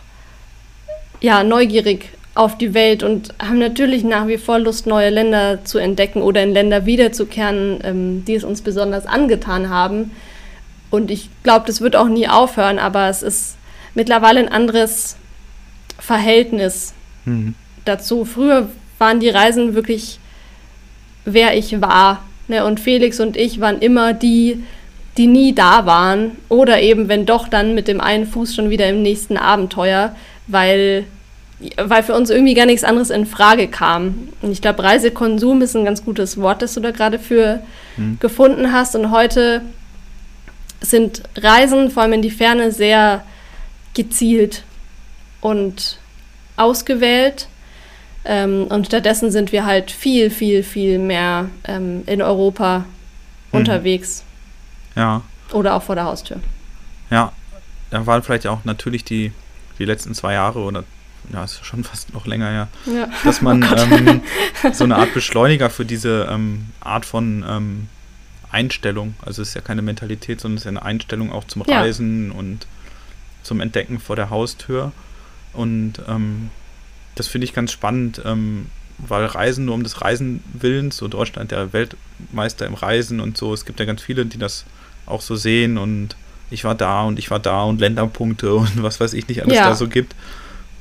ja, neugierig auf die Welt und haben natürlich nach wie vor Lust, neue Länder zu entdecken oder in Länder wiederzukehren, ähm, die es uns besonders angetan haben. Und ich glaube, das wird auch nie aufhören, aber es ist mittlerweile ein anderes Verhältnis mhm. dazu. Früher waren die Reisen wirklich, wer ich war. Ne? Und Felix und ich waren immer die, die nie da waren. Oder eben, wenn doch, dann mit dem einen Fuß schon wieder im nächsten Abenteuer, weil, weil für uns irgendwie gar nichts anderes in Frage kam. Und ich glaube, Reisekonsum ist ein ganz gutes Wort, das du da gerade für mhm. gefunden hast. Und heute sind Reisen, vor allem in die Ferne, sehr gezielt und ausgewählt. Ähm, und stattdessen sind wir halt viel, viel, viel mehr ähm, in Europa mhm. unterwegs. Ja. Oder auch vor der Haustür. Ja, da waren vielleicht auch natürlich die, die letzten zwei Jahre oder ja, ist schon fast noch länger her, ja. dass man oh ähm, so eine Art Beschleuniger für diese ähm, Art von ähm, Einstellung. Also es ist ja keine Mentalität, sondern es ist eine Einstellung auch zum Reisen ja. und zum Entdecken vor der Haustür. Und ähm, das finde ich ganz spannend, ähm, weil Reisen nur um des Reisen willens, so Deutschland der Weltmeister im Reisen und so, es gibt ja ganz viele, die das auch so sehen und ich war da und ich war da und Länderpunkte und was weiß ich nicht alles ja. da so gibt.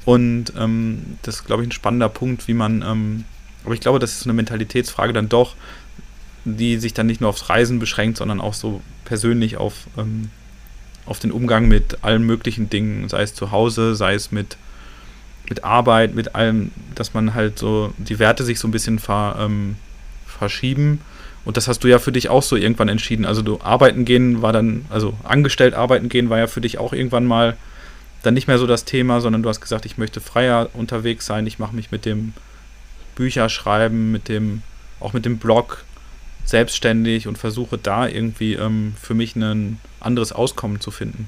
Und ähm, das ist, glaube ich, ein spannender Punkt, wie man, ähm, aber ich glaube, das ist eine Mentalitätsfrage dann doch, die sich dann nicht nur aufs Reisen beschränkt, sondern auch so persönlich auf, ähm, auf den Umgang mit allen möglichen Dingen, sei es zu Hause, sei es mit, mit Arbeit, mit allem, dass man halt so die Werte sich so ein bisschen ver, ähm, verschieben. Und das hast du ja für dich auch so irgendwann entschieden. Also du arbeiten gehen war dann, also angestellt arbeiten gehen war ja für dich auch irgendwann mal dann nicht mehr so das Thema, sondern du hast gesagt, ich möchte freier unterwegs sein, ich mache mich mit dem Bücherschreiben, mit dem, auch mit dem Blog selbstständig und versuche da irgendwie ähm, für mich ein anderes Auskommen zu finden.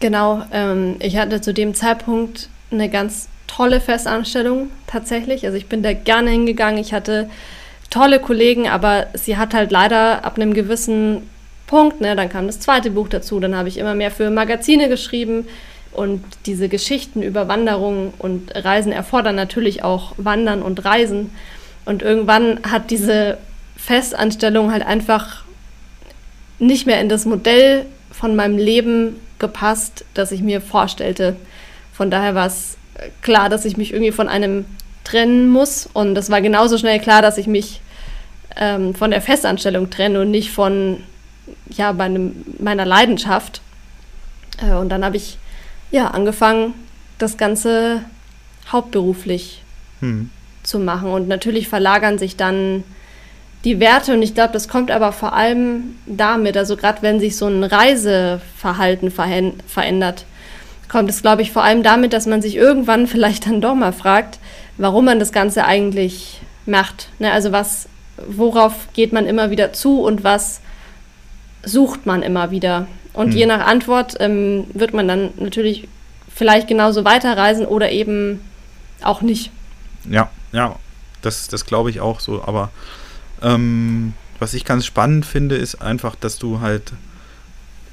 Genau, ähm, ich hatte zu dem Zeitpunkt eine ganz tolle Festanstellung tatsächlich. Also ich bin da gerne hingegangen. Ich hatte tolle Kollegen, aber sie hat halt leider ab einem gewissen Punkt, ne, dann kam das zweite Buch dazu, dann habe ich immer mehr für Magazine geschrieben und diese Geschichten über Wanderungen und Reisen erfordern natürlich auch Wandern und Reisen. Und irgendwann hat diese Festanstellung halt einfach nicht mehr in das Modell von meinem Leben gepasst, das ich mir vorstellte. Von daher war es klar, dass ich mich irgendwie von einem trennen muss. Und das war genauso schnell klar, dass ich mich ähm, von der Festanstellung trenne und nicht von ja, meinem, meiner Leidenschaft. Äh, und dann habe ich ja angefangen, das Ganze hauptberuflich hm. zu machen. Und natürlich verlagern sich dann die Werte und ich glaube, das kommt aber vor allem damit, also gerade wenn sich so ein Reiseverhalten verändert, kommt es, glaube ich, vor allem damit, dass man sich irgendwann vielleicht dann doch mal fragt, warum man das Ganze eigentlich macht. Ne? Also was, worauf geht man immer wieder zu und was sucht man immer wieder. Und hm. je nach Antwort ähm, wird man dann natürlich vielleicht genauso weiterreisen oder eben auch nicht. Ja, ja, das, das glaube ich auch so. Aber ähm, was ich ganz spannend finde, ist einfach, dass du halt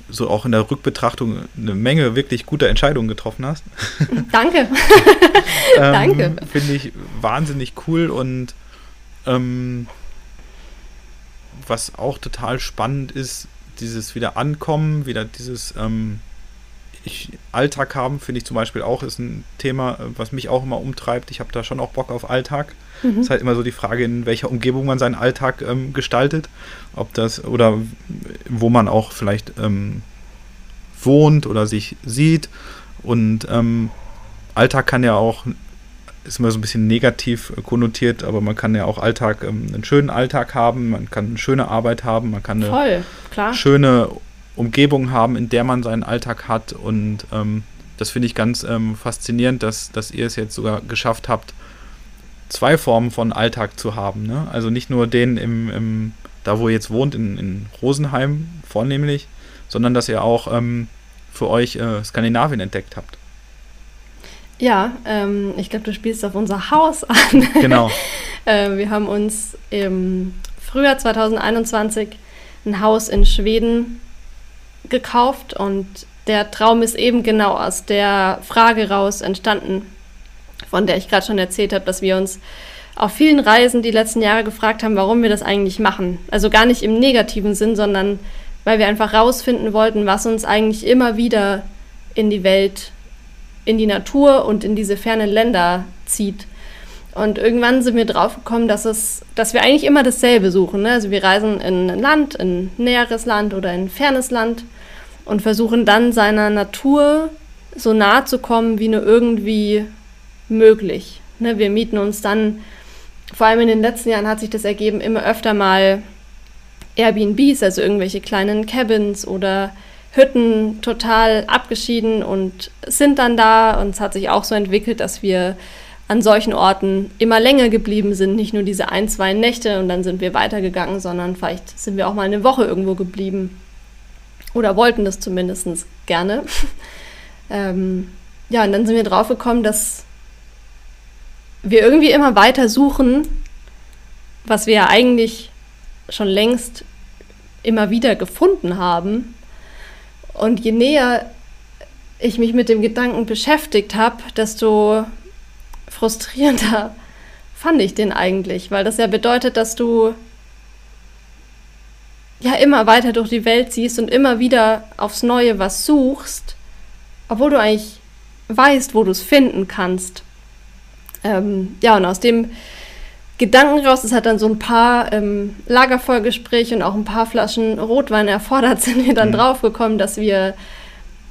so auch in der Rückbetrachtung eine Menge wirklich guter Entscheidungen getroffen hast. Danke. ähm, Danke. Finde ich wahnsinnig cool und ähm, was auch total spannend ist, dieses wieder ankommen, wieder dieses ähm, ich, Alltag haben, finde ich zum Beispiel auch, ist ein Thema, was mich auch immer umtreibt. Ich habe da schon auch Bock auf Alltag. Mhm. Ist halt immer so die Frage, in welcher Umgebung man seinen Alltag ähm, gestaltet. Ob das oder wo man auch vielleicht ähm, wohnt oder sich sieht. Und ähm, Alltag kann ja auch, ist immer so ein bisschen negativ konnotiert, aber man kann ja auch Alltag, ähm, einen schönen Alltag haben, man kann eine schöne Arbeit haben, man kann eine Voll, schöne Umgebung haben, in der man seinen Alltag hat. Und ähm, das finde ich ganz ähm, faszinierend, dass, dass ihr es jetzt sogar geschafft habt, zwei Formen von Alltag zu haben. Ne? Also nicht nur den im, im, da wo ihr jetzt wohnt, in, in Rosenheim vornehmlich, sondern dass ihr auch ähm, für euch äh, Skandinavien entdeckt habt. Ja, ähm, ich glaube, du spielst auf unser Haus an. Genau. äh, wir haben uns im Frühjahr 2021 ein Haus in Schweden gekauft und der Traum ist eben genau aus der Frage raus entstanden, von der ich gerade schon erzählt habe, dass wir uns auf vielen Reisen die letzten Jahre gefragt haben, warum wir das eigentlich machen. Also gar nicht im negativen Sinn, sondern weil wir einfach rausfinden wollten, was uns eigentlich immer wieder in die Welt, in die Natur und in diese fernen Länder zieht. Und irgendwann sind wir draufgekommen, dass es, dass wir eigentlich immer dasselbe suchen. Ne? Also wir reisen in ein Land, in ein näheres Land oder in ein fernes Land und versuchen dann seiner Natur so nahe zu kommen wie nur irgendwie möglich. Ne? Wir mieten uns dann, vor allem in den letzten Jahren hat sich das ergeben, immer öfter mal Airbnbs, also irgendwelche kleinen Cabins oder Hütten total abgeschieden und sind dann da. Und es hat sich auch so entwickelt, dass wir an solchen Orten immer länger geblieben sind, nicht nur diese ein, zwei Nächte und dann sind wir weitergegangen, sondern vielleicht sind wir auch mal eine Woche irgendwo geblieben oder wollten das zumindest gerne. ähm, ja, und dann sind wir drauf gekommen, dass wir irgendwie immer weiter suchen, was wir ja eigentlich schon längst immer wieder gefunden haben. Und je näher ich mich mit dem Gedanken beschäftigt habe, desto frustrierender fand ich den eigentlich, weil das ja bedeutet, dass du ja immer weiter durch die Welt siehst und immer wieder aufs Neue was suchst, obwohl du eigentlich weißt, wo du es finden kannst. Ähm, ja, und aus dem Gedanken raus, es hat dann so ein paar ähm, Lagerfeuergespräche und auch ein paar Flaschen Rotwein erfordert, sind wir dann mhm. draufgekommen, dass wir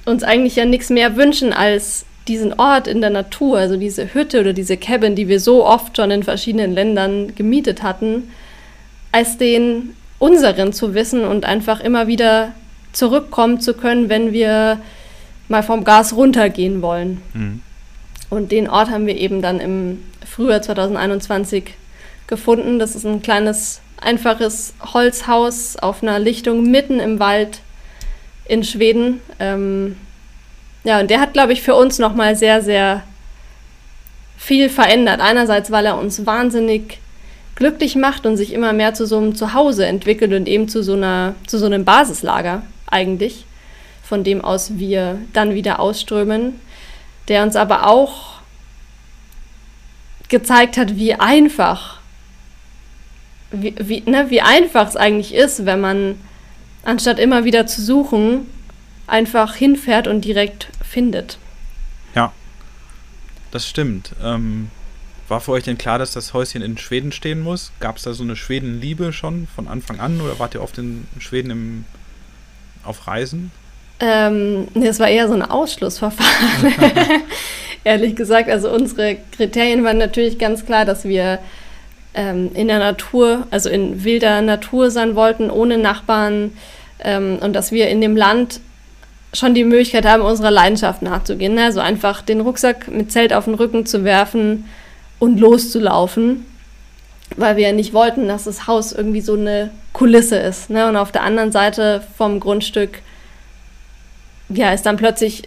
uns eigentlich ja nichts mehr wünschen als diesen Ort in der Natur, also diese Hütte oder diese Cabin, die wir so oft schon in verschiedenen Ländern gemietet hatten, als den unseren zu wissen und einfach immer wieder zurückkommen zu können, wenn wir mal vom Gas runtergehen wollen. Mhm. Und den Ort haben wir eben dann im Frühjahr 2021 gefunden. Das ist ein kleines, einfaches Holzhaus auf einer Lichtung mitten im Wald in Schweden. Ähm, ja, und der hat, glaube ich, für uns nochmal sehr, sehr viel verändert. Einerseits, weil er uns wahnsinnig glücklich macht und sich immer mehr zu so einem Zuhause entwickelt und eben zu so, einer, zu so einem Basislager eigentlich, von dem aus wir dann wieder ausströmen, der uns aber auch gezeigt hat, wie einfach, wie, wie, ne, wie einfach es eigentlich ist, wenn man, anstatt immer wieder zu suchen, einfach hinfährt und direkt findet. Ja, das stimmt. Ähm, war für euch denn klar, dass das Häuschen in Schweden stehen muss? Gab es da so eine Schwedenliebe schon von Anfang an oder wart ihr oft in Schweden im, auf Reisen? Ähm, das war eher so ein Ausschlussverfahren. Ehrlich gesagt, also unsere Kriterien waren natürlich ganz klar, dass wir ähm, in der Natur, also in wilder Natur sein wollten, ohne Nachbarn ähm, und dass wir in dem Land schon die Möglichkeit haben, unserer Leidenschaft nachzugehen. Ne? Also einfach den Rucksack mit Zelt auf den Rücken zu werfen und loszulaufen, weil wir nicht wollten, dass das Haus irgendwie so eine Kulisse ist. Ne? Und auf der anderen Seite vom Grundstück, ja, ist dann plötzlich,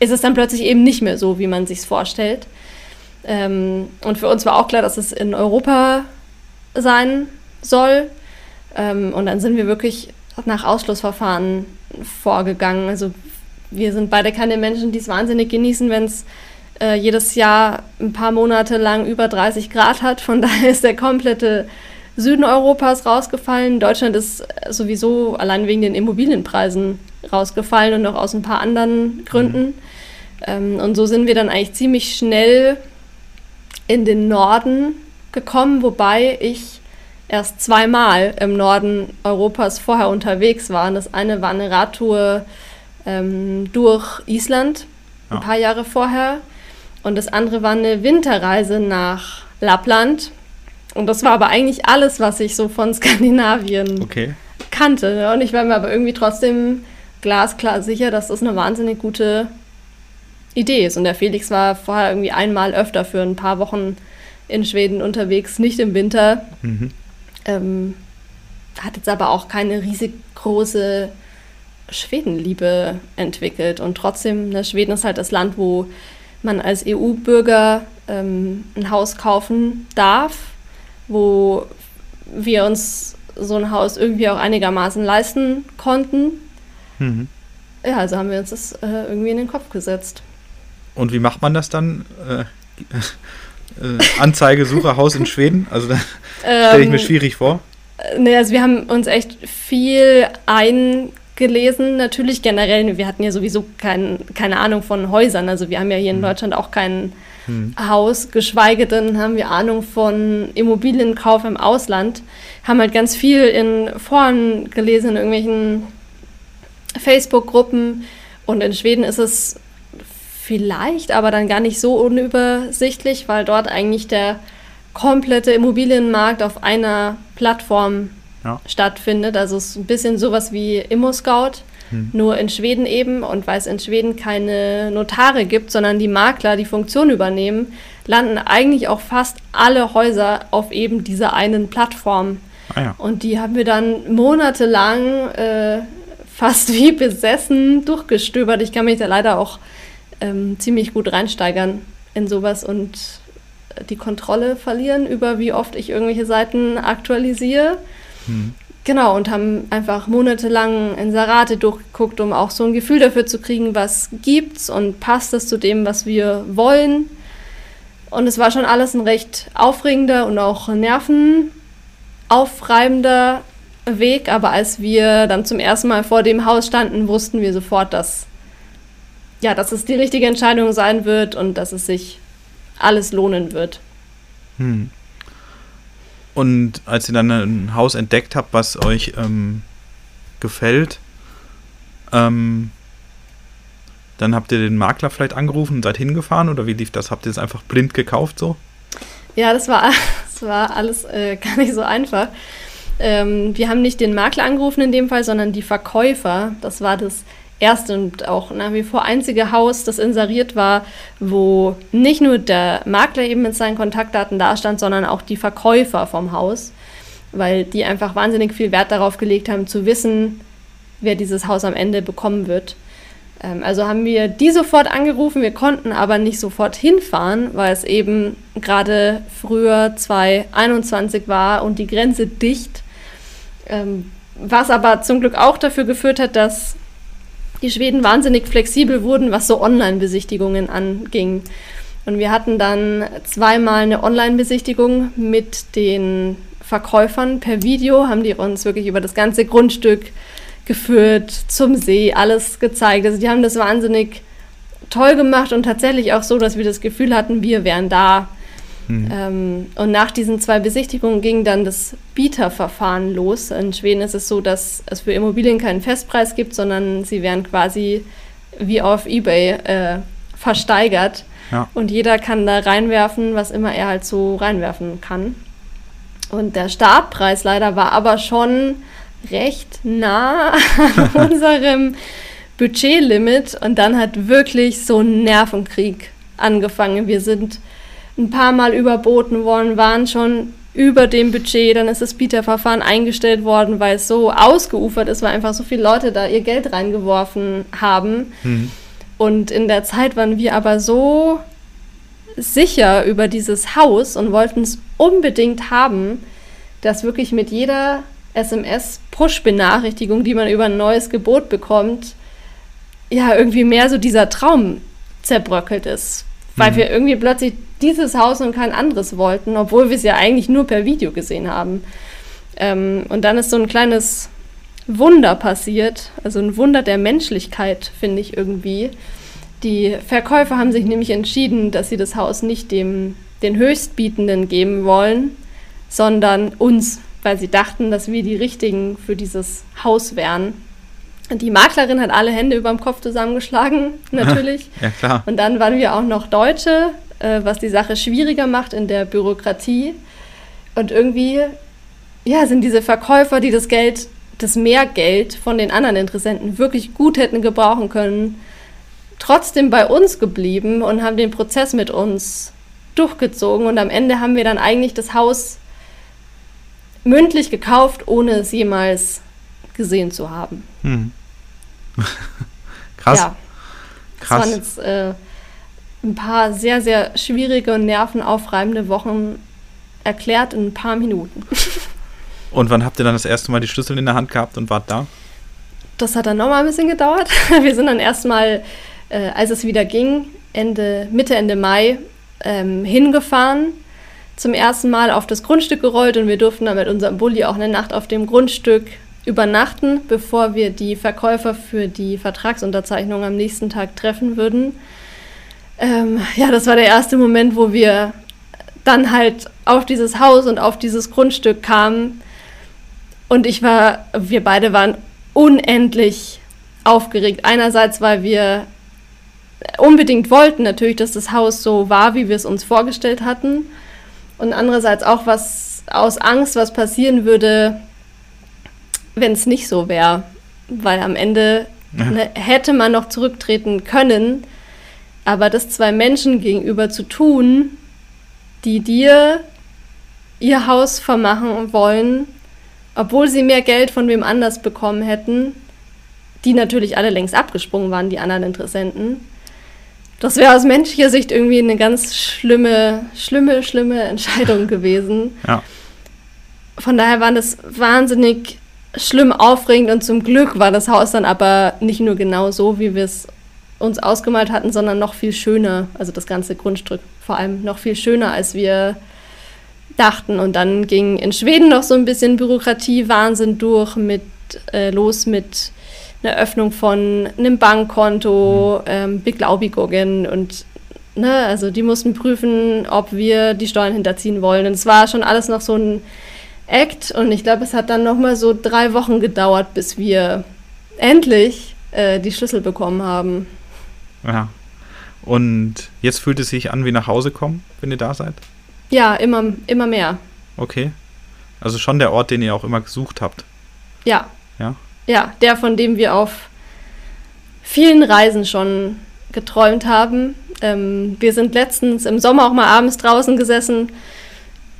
ist es dann plötzlich eben nicht mehr so, wie man sich vorstellt. Ähm, und für uns war auch klar, dass es in Europa sein soll. Ähm, und dann sind wir wirklich nach Ausschlussverfahren vorgegangen. Also wir sind beide keine Menschen, die es wahnsinnig genießen, wenn es äh, jedes Jahr ein paar Monate lang über 30 Grad hat. Von daher ist der komplette Süden Europas rausgefallen. Deutschland ist sowieso allein wegen den Immobilienpreisen rausgefallen und auch aus ein paar anderen Gründen. Mhm. Ähm, und so sind wir dann eigentlich ziemlich schnell in den Norden gekommen, wobei ich erst zweimal im Norden Europas vorher unterwegs waren. Das eine war eine Radtour ähm, durch Island, ein ja. paar Jahre vorher. Und das andere war eine Winterreise nach Lappland. Und das war aber eigentlich alles, was ich so von Skandinavien okay. kannte. Und ich war mir aber irgendwie trotzdem glasklar sicher, dass das eine wahnsinnig gute Idee ist. Und der Felix war vorher irgendwie einmal öfter für ein paar Wochen in Schweden unterwegs, nicht im Winter. Mhm. Ähm, hat jetzt aber auch keine riesig große Schwedenliebe entwickelt. Und trotzdem, ne, Schweden ist halt das Land, wo man als EU-Bürger ähm, ein Haus kaufen darf, wo wir uns so ein Haus irgendwie auch einigermaßen leisten konnten. Mhm. Ja, also haben wir uns das äh, irgendwie in den Kopf gesetzt. Und wie macht man das dann? Äh, äh, Anzeige, Suche Haus in Schweden? Also da stelle ich mir ähm, schwierig vor. Ne, also wir haben uns echt viel eingelesen, natürlich generell. Wir hatten ja sowieso kein, keine Ahnung von Häusern. Also wir haben ja hier in hm. Deutschland auch kein hm. Haus, geschweige denn haben wir Ahnung von Immobilienkauf im Ausland. Haben halt ganz viel in Foren gelesen, in irgendwelchen Facebook-Gruppen. Und in Schweden ist es vielleicht, aber dann gar nicht so unübersichtlich, weil dort eigentlich der komplette Immobilienmarkt auf einer Plattform ja. stattfindet. Also es ist ein bisschen sowas wie ImmoScout, hm. nur in Schweden eben. Und weil es in Schweden keine Notare gibt, sondern die Makler die Funktion übernehmen, landen eigentlich auch fast alle Häuser auf eben dieser einen Plattform. Ah ja. Und die haben wir dann monatelang äh, fast wie besessen durchgestöbert. Ich kann mich da leider auch ähm, ziemlich gut reinsteigern in sowas und die Kontrolle verlieren über wie oft ich irgendwelche Seiten aktualisiere. Hm. Genau, und haben einfach monatelang Inserate durchgeguckt, um auch so ein Gefühl dafür zu kriegen, was gibt's und passt das zu dem, was wir wollen. Und es war schon alles ein recht aufregender und auch nervenaufreibender Weg, aber als wir dann zum ersten Mal vor dem Haus standen, wussten wir sofort, dass ja, dass es die richtige Entscheidung sein wird und dass es sich alles lohnen wird. Hm. Und als ihr dann ein Haus entdeckt habt, was euch ähm, gefällt, ähm, dann habt ihr den Makler vielleicht angerufen und seid hingefahren oder wie lief das? Habt ihr es einfach blind gekauft so? Ja, das war, das war alles äh, gar nicht so einfach. Ähm, wir haben nicht den Makler angerufen in dem Fall, sondern die Verkäufer. Das war das erste und auch nach wie vor einzige Haus, das inseriert war, wo nicht nur der Makler eben mit seinen Kontaktdaten dastand, sondern auch die Verkäufer vom Haus, weil die einfach wahnsinnig viel Wert darauf gelegt haben, zu wissen, wer dieses Haus am Ende bekommen wird. Ähm, also haben wir die sofort angerufen, wir konnten aber nicht sofort hinfahren, weil es eben gerade früher 2021 war und die Grenze dicht. Ähm, was aber zum Glück auch dafür geführt hat, dass die Schweden wahnsinnig flexibel wurden, was so Online-Besichtigungen anging. Und wir hatten dann zweimal eine Online-Besichtigung mit den Verkäufern per Video, haben die uns wirklich über das ganze Grundstück geführt zum See, alles gezeigt. Also die haben das wahnsinnig toll gemacht und tatsächlich auch so, dass wir das Gefühl hatten, wir wären da. Mhm. Ähm, und nach diesen zwei Besichtigungen ging dann das Bieterverfahren los. In Schweden ist es so, dass es für Immobilien keinen Festpreis gibt, sondern sie werden quasi wie auf eBay äh, versteigert. Ja. Und jeder kann da reinwerfen, was immer er halt so reinwerfen kann. Und der Startpreis leider war aber schon recht nah an unserem Budgetlimit. Und dann hat wirklich so ein Nervenkrieg angefangen. Wir sind ein paar Mal überboten worden, waren schon über dem Budget, dann ist das Bieterverfahren eingestellt worden, weil es so ausgeufert ist, weil einfach so viele Leute da ihr Geld reingeworfen haben. Mhm. Und in der Zeit waren wir aber so sicher über dieses Haus und wollten es unbedingt haben, dass wirklich mit jeder SMS-Push-Benachrichtigung, die man über ein neues Gebot bekommt, ja, irgendwie mehr so dieser Traum zerbröckelt ist. Weil mhm. wir irgendwie plötzlich dieses Haus und kein anderes wollten, obwohl wir es ja eigentlich nur per Video gesehen haben. Ähm, und dann ist so ein kleines Wunder passiert, also ein Wunder der Menschlichkeit, finde ich irgendwie. Die Verkäufer haben sich nämlich entschieden, dass sie das Haus nicht dem, den Höchstbietenden geben wollen, sondern uns, weil sie dachten, dass wir die Richtigen für dieses Haus wären. Die Maklerin hat alle Hände über dem Kopf zusammengeschlagen, natürlich. ja, klar. Und dann waren wir auch noch Deutsche, äh, was die Sache schwieriger macht in der Bürokratie. Und irgendwie, ja, sind diese Verkäufer, die das Geld, das Mehrgeld von den anderen Interessenten wirklich gut hätten gebrauchen können, trotzdem bei uns geblieben und haben den Prozess mit uns durchgezogen. Und am Ende haben wir dann eigentlich das Haus mündlich gekauft, ohne es jemals gesehen zu haben. Hm. Krass. Ja. Krass. Das waren jetzt äh, ein paar sehr, sehr schwierige und nervenaufreibende Wochen erklärt in ein paar Minuten. und wann habt ihr dann das erste Mal die Schlüssel in der Hand gehabt und wart da? Das hat dann nochmal ein bisschen gedauert. Wir sind dann erstmal, äh, als es wieder ging, Ende, Mitte, Ende Mai ähm, hingefahren, zum ersten Mal auf das Grundstück gerollt und wir durften dann mit unserem Bulli auch eine Nacht auf dem Grundstück übernachten, bevor wir die Verkäufer für die Vertragsunterzeichnung am nächsten Tag treffen würden. Ähm, ja, das war der erste Moment, wo wir dann halt auf dieses Haus und auf dieses Grundstück kamen. Und ich war, wir beide waren unendlich aufgeregt. Einerseits, weil wir unbedingt wollten natürlich, dass das Haus so war, wie wir es uns vorgestellt hatten. Und andererseits auch was aus Angst, was passieren würde, wenn es nicht so wäre. Weil am Ende ja. ne, hätte man noch zurücktreten können, aber das zwei Menschen gegenüber zu tun, die dir ihr Haus vermachen wollen, obwohl sie mehr Geld von wem anders bekommen hätten, die natürlich alle längst abgesprungen waren, die anderen Interessenten. Das wäre aus menschlicher Sicht irgendwie eine ganz schlimme, schlimme, schlimme Entscheidung gewesen. Ja. Von daher war das wahnsinnig schlimm aufregend und zum Glück war das Haus dann aber nicht nur genau so, wie wir es uns ausgemalt hatten, sondern noch viel schöner. Also das ganze Grundstück vor allem noch viel schöner, als wir dachten. Und dann ging in Schweden noch so ein bisschen Bürokratie-Wahnsinn durch mit äh, los mit einer Öffnung von einem Bankkonto, ähm, Beglaubigungen und ne, also die mussten prüfen, ob wir die Steuern hinterziehen wollen. Und es war schon alles noch so ein Act und ich glaube, es hat dann noch mal so drei Wochen gedauert, bis wir endlich äh, die Schlüssel bekommen haben. Ja. Und jetzt fühlt es sich an wie nach Hause kommen, wenn ihr da seid? Ja, immer, immer mehr. Okay. Also schon der Ort, den ihr auch immer gesucht habt. Ja. Ja. Ja, der, von dem wir auf vielen Reisen schon geträumt haben. Ähm, wir sind letztens im Sommer auch mal abends draußen gesessen,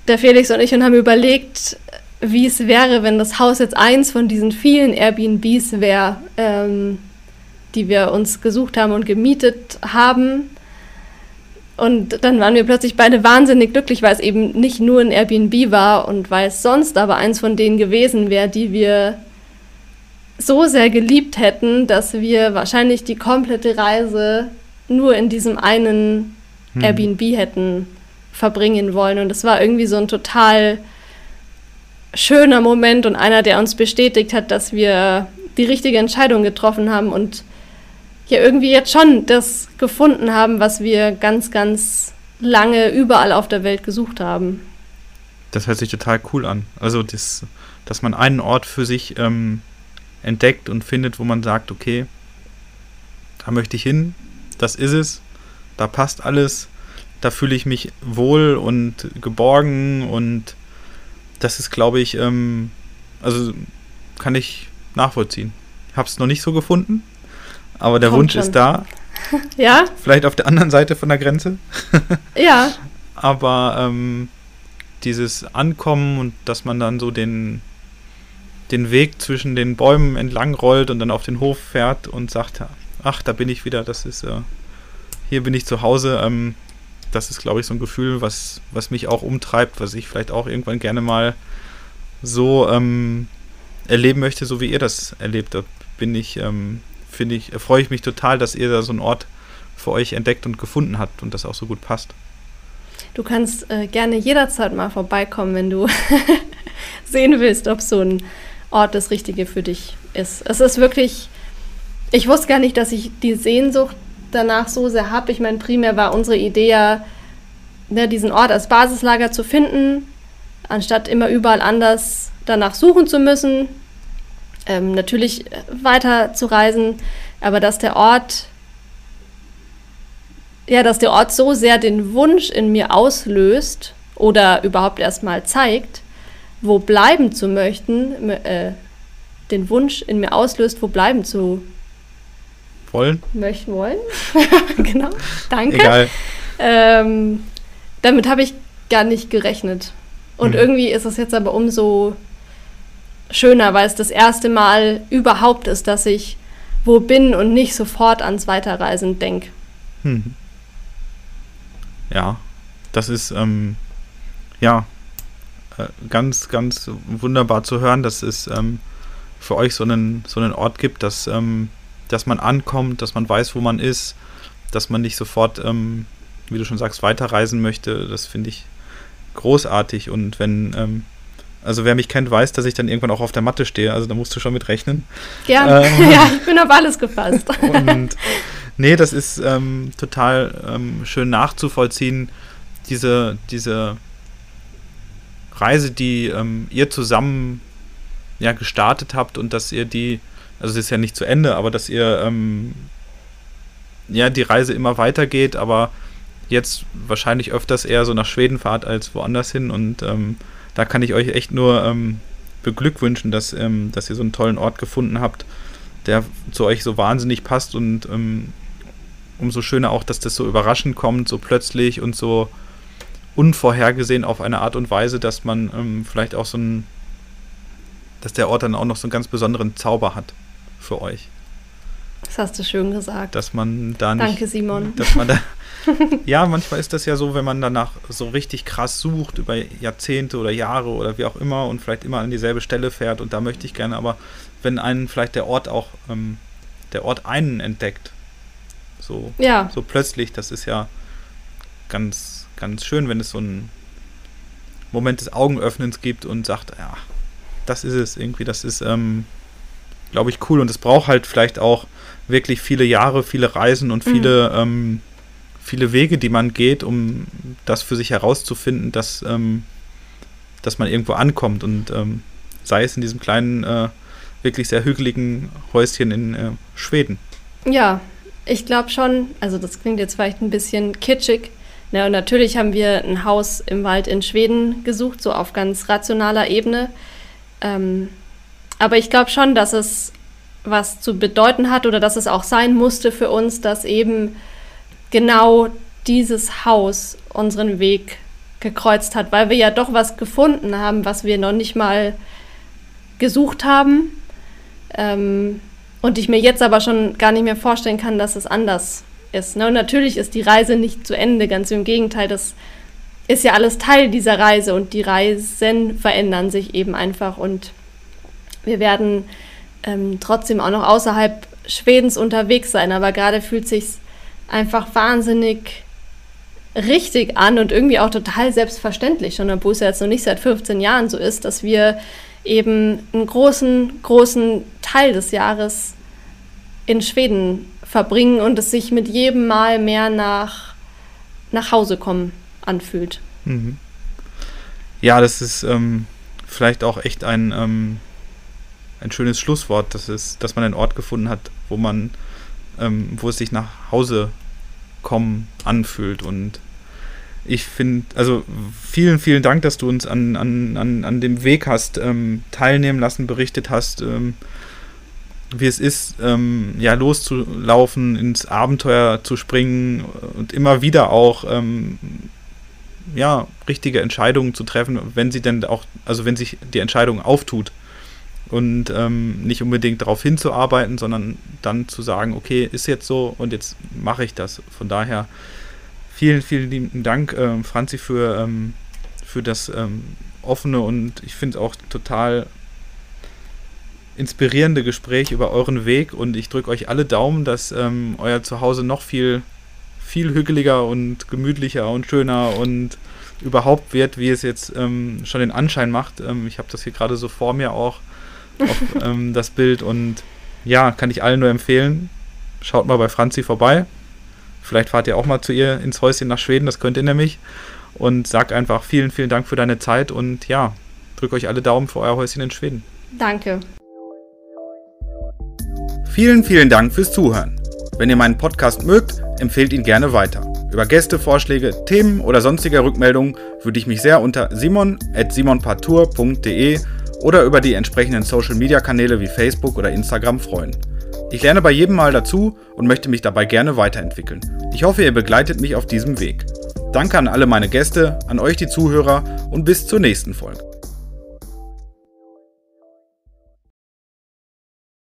der Felix und ich, und haben überlegt, wie es wäre, wenn das Haus jetzt eins von diesen vielen Airbnbs wäre. Ähm, die wir uns gesucht haben und gemietet haben. Und dann waren wir plötzlich beide wahnsinnig glücklich, weil es eben nicht nur ein Airbnb war und weil es sonst aber eins von denen gewesen wäre, die wir so sehr geliebt hätten, dass wir wahrscheinlich die komplette Reise nur in diesem einen hm. Airbnb hätten verbringen wollen. Und es war irgendwie so ein total schöner Moment und einer, der uns bestätigt hat, dass wir die richtige Entscheidung getroffen haben und ja irgendwie jetzt schon das gefunden haben, was wir ganz, ganz lange überall auf der Welt gesucht haben. Das hört sich total cool an. Also, das, dass man einen Ort für sich ähm, entdeckt und findet, wo man sagt, okay, da möchte ich hin, das ist es, da passt alles, da fühle ich mich wohl und geborgen und das ist, glaube ich, ähm, also kann ich nachvollziehen. Habe es noch nicht so gefunden, aber der Kommt Wunsch schon. ist da. ja. Vielleicht auf der anderen Seite von der Grenze. ja. Aber ähm, dieses Ankommen und dass man dann so den, den Weg zwischen den Bäumen entlang rollt und dann auf den Hof fährt und sagt, ach, da bin ich wieder, das ist, äh, hier bin ich zu Hause. Ähm, das ist, glaube ich, so ein Gefühl, was, was mich auch umtreibt, was ich vielleicht auch irgendwann gerne mal so ähm, erleben möchte, so wie ihr das erlebt habt. Bin ich, ähm, finde ich, freue ich mich total, dass ihr da so einen Ort für euch entdeckt und gefunden habt und das auch so gut passt. Du kannst äh, gerne jederzeit mal vorbeikommen, wenn du sehen willst, ob so ein Ort das Richtige für dich ist. Es ist wirklich, ich wusste gar nicht, dass ich die Sehnsucht danach so sehr habe. Ich meine, primär war unsere Idee ja, ne, diesen Ort als Basislager zu finden, anstatt immer überall anders danach suchen zu müssen. Ähm, natürlich weiter zu reisen, aber dass der Ort, ja, dass der Ort so sehr den Wunsch in mir auslöst oder überhaupt erstmal zeigt, wo bleiben zu möchten, äh, den Wunsch in mir auslöst, wo bleiben zu wollen. Möchten wollen. genau. Danke. Egal. Ähm, damit habe ich gar nicht gerechnet. Und mhm. irgendwie ist es jetzt aber umso schöner, weil es das erste Mal überhaupt ist, dass ich wo bin und nicht sofort ans Weiterreisen denke. Mhm. Ja, das ist ähm, ja äh, ganz, ganz wunderbar zu hören, dass es ähm, für euch so einen, so einen Ort gibt, dass ähm, dass man ankommt, dass man weiß, wo man ist, dass man nicht sofort, ähm, wie du schon sagst, weiterreisen möchte. Das finde ich großartig. Und wenn, ähm, also wer mich kennt, weiß, dass ich dann irgendwann auch auf der Matte stehe. Also da musst du schon mit rechnen. Gerne. Ähm, ja, ich bin auf alles gefasst. und nee, das ist ähm, total ähm, schön nachzuvollziehen, diese, diese Reise, die ähm, ihr zusammen ja gestartet habt und dass ihr die also es ist ja nicht zu Ende, aber dass ihr ähm, ja die Reise immer weitergeht, aber jetzt wahrscheinlich öfters eher so nach Schweden fahrt als woanders hin und ähm, da kann ich euch echt nur ähm, beglückwünschen, dass, ähm, dass ihr so einen tollen Ort gefunden habt, der zu euch so wahnsinnig passt und ähm, umso schöner auch, dass das so überraschend kommt, so plötzlich und so unvorhergesehen auf eine Art und Weise, dass man ähm, vielleicht auch so ein, dass der Ort dann auch noch so einen ganz besonderen Zauber hat für euch. Das hast du schön gesagt. Dass man da nicht. Danke, Simon. Dass man da, ja, manchmal ist das ja so, wenn man danach so richtig krass sucht, über Jahrzehnte oder Jahre oder wie auch immer und vielleicht immer an dieselbe Stelle fährt und da möchte ich gerne, aber wenn einen vielleicht der Ort auch, ähm, der Ort einen entdeckt, so, ja. so plötzlich, das ist ja ganz, ganz schön, wenn es so einen Moment des Augenöffnens gibt und sagt, ja, das ist es irgendwie, das ist, ähm, glaube ich, cool. Und es braucht halt vielleicht auch wirklich viele Jahre, viele Reisen und viele, mhm. ähm, viele Wege, die man geht, um das für sich herauszufinden, dass, ähm, dass man irgendwo ankommt. Und ähm, sei es in diesem kleinen, äh, wirklich sehr hügeligen Häuschen in äh, Schweden. Ja, ich glaube schon, also das klingt jetzt vielleicht ein bisschen kitschig. Ja, und natürlich haben wir ein Haus im Wald in Schweden gesucht, so auf ganz rationaler Ebene. Ähm, aber ich glaube schon, dass es was zu bedeuten hat oder dass es auch sein musste für uns, dass eben genau dieses Haus unseren Weg gekreuzt hat, weil wir ja doch was gefunden haben, was wir noch nicht mal gesucht haben. Ähm, und ich mir jetzt aber schon gar nicht mehr vorstellen kann, dass es anders ist. Ne? Und natürlich ist die Reise nicht zu Ende, ganz im Gegenteil, das ist ja alles Teil dieser Reise und die Reisen verändern sich eben einfach und wir werden ähm, trotzdem auch noch außerhalb Schwedens unterwegs sein, aber gerade fühlt sich einfach wahnsinnig richtig an und irgendwie auch total selbstverständlich, schon obwohl es ja jetzt noch nicht seit 15 Jahren so ist, dass wir eben einen großen, großen Teil des Jahres in Schweden verbringen und es sich mit jedem Mal mehr nach, nach Hause kommen anfühlt. Mhm. Ja, das ist ähm, vielleicht auch echt ein, ähm, ein schönes Schlusswort, das ist, dass man einen Ort gefunden hat, wo man, ähm, wo es sich nach Hause kommen anfühlt und ich finde, also vielen, vielen Dank, dass du uns an, an, an, an dem Weg hast ähm, teilnehmen lassen, berichtet hast, ähm, wie es ist, ähm, ja, loszulaufen, ins Abenteuer zu springen und immer wieder auch ähm, ja, richtige Entscheidungen zu treffen, wenn sie denn auch, also wenn sich die Entscheidung auftut. Und ähm, nicht unbedingt darauf hinzuarbeiten, sondern dann zu sagen, okay, ist jetzt so und jetzt mache ich das. Von daher vielen, vielen lieben Dank, äh, Franzi, für, ähm, für das ähm, offene und ich finde es auch total inspirierende Gespräch über euren Weg und ich drücke euch alle Daumen, dass ähm, euer Zuhause noch viel, viel hügeliger und gemütlicher und schöner und überhaupt wird, wie es jetzt ähm, schon den Anschein macht. Ähm, ich habe das hier gerade so vor mir auch, auf, ähm, das Bild und ja, kann ich allen nur empfehlen. Schaut mal bei Franzi vorbei. Vielleicht fahrt ihr auch mal zu ihr ins Häuschen nach Schweden, das könnt ihr nämlich. Und sagt einfach vielen, vielen Dank für deine Zeit und ja, drückt euch alle Daumen für euer Häuschen in Schweden. Danke. Vielen, vielen Dank fürs Zuhören. Wenn ihr meinen Podcast mögt, empfehlt ihn gerne weiter. Über Gästevorschläge, Themen oder sonstige Rückmeldungen würde ich mich sehr unter simon.simonpartour.de oder über die entsprechenden Social Media Kanäle wie Facebook oder Instagram freuen. Ich lerne bei jedem Mal dazu und möchte mich dabei gerne weiterentwickeln. Ich hoffe, ihr begleitet mich auf diesem Weg. Danke an alle meine Gäste, an euch die Zuhörer und bis zur nächsten Folge.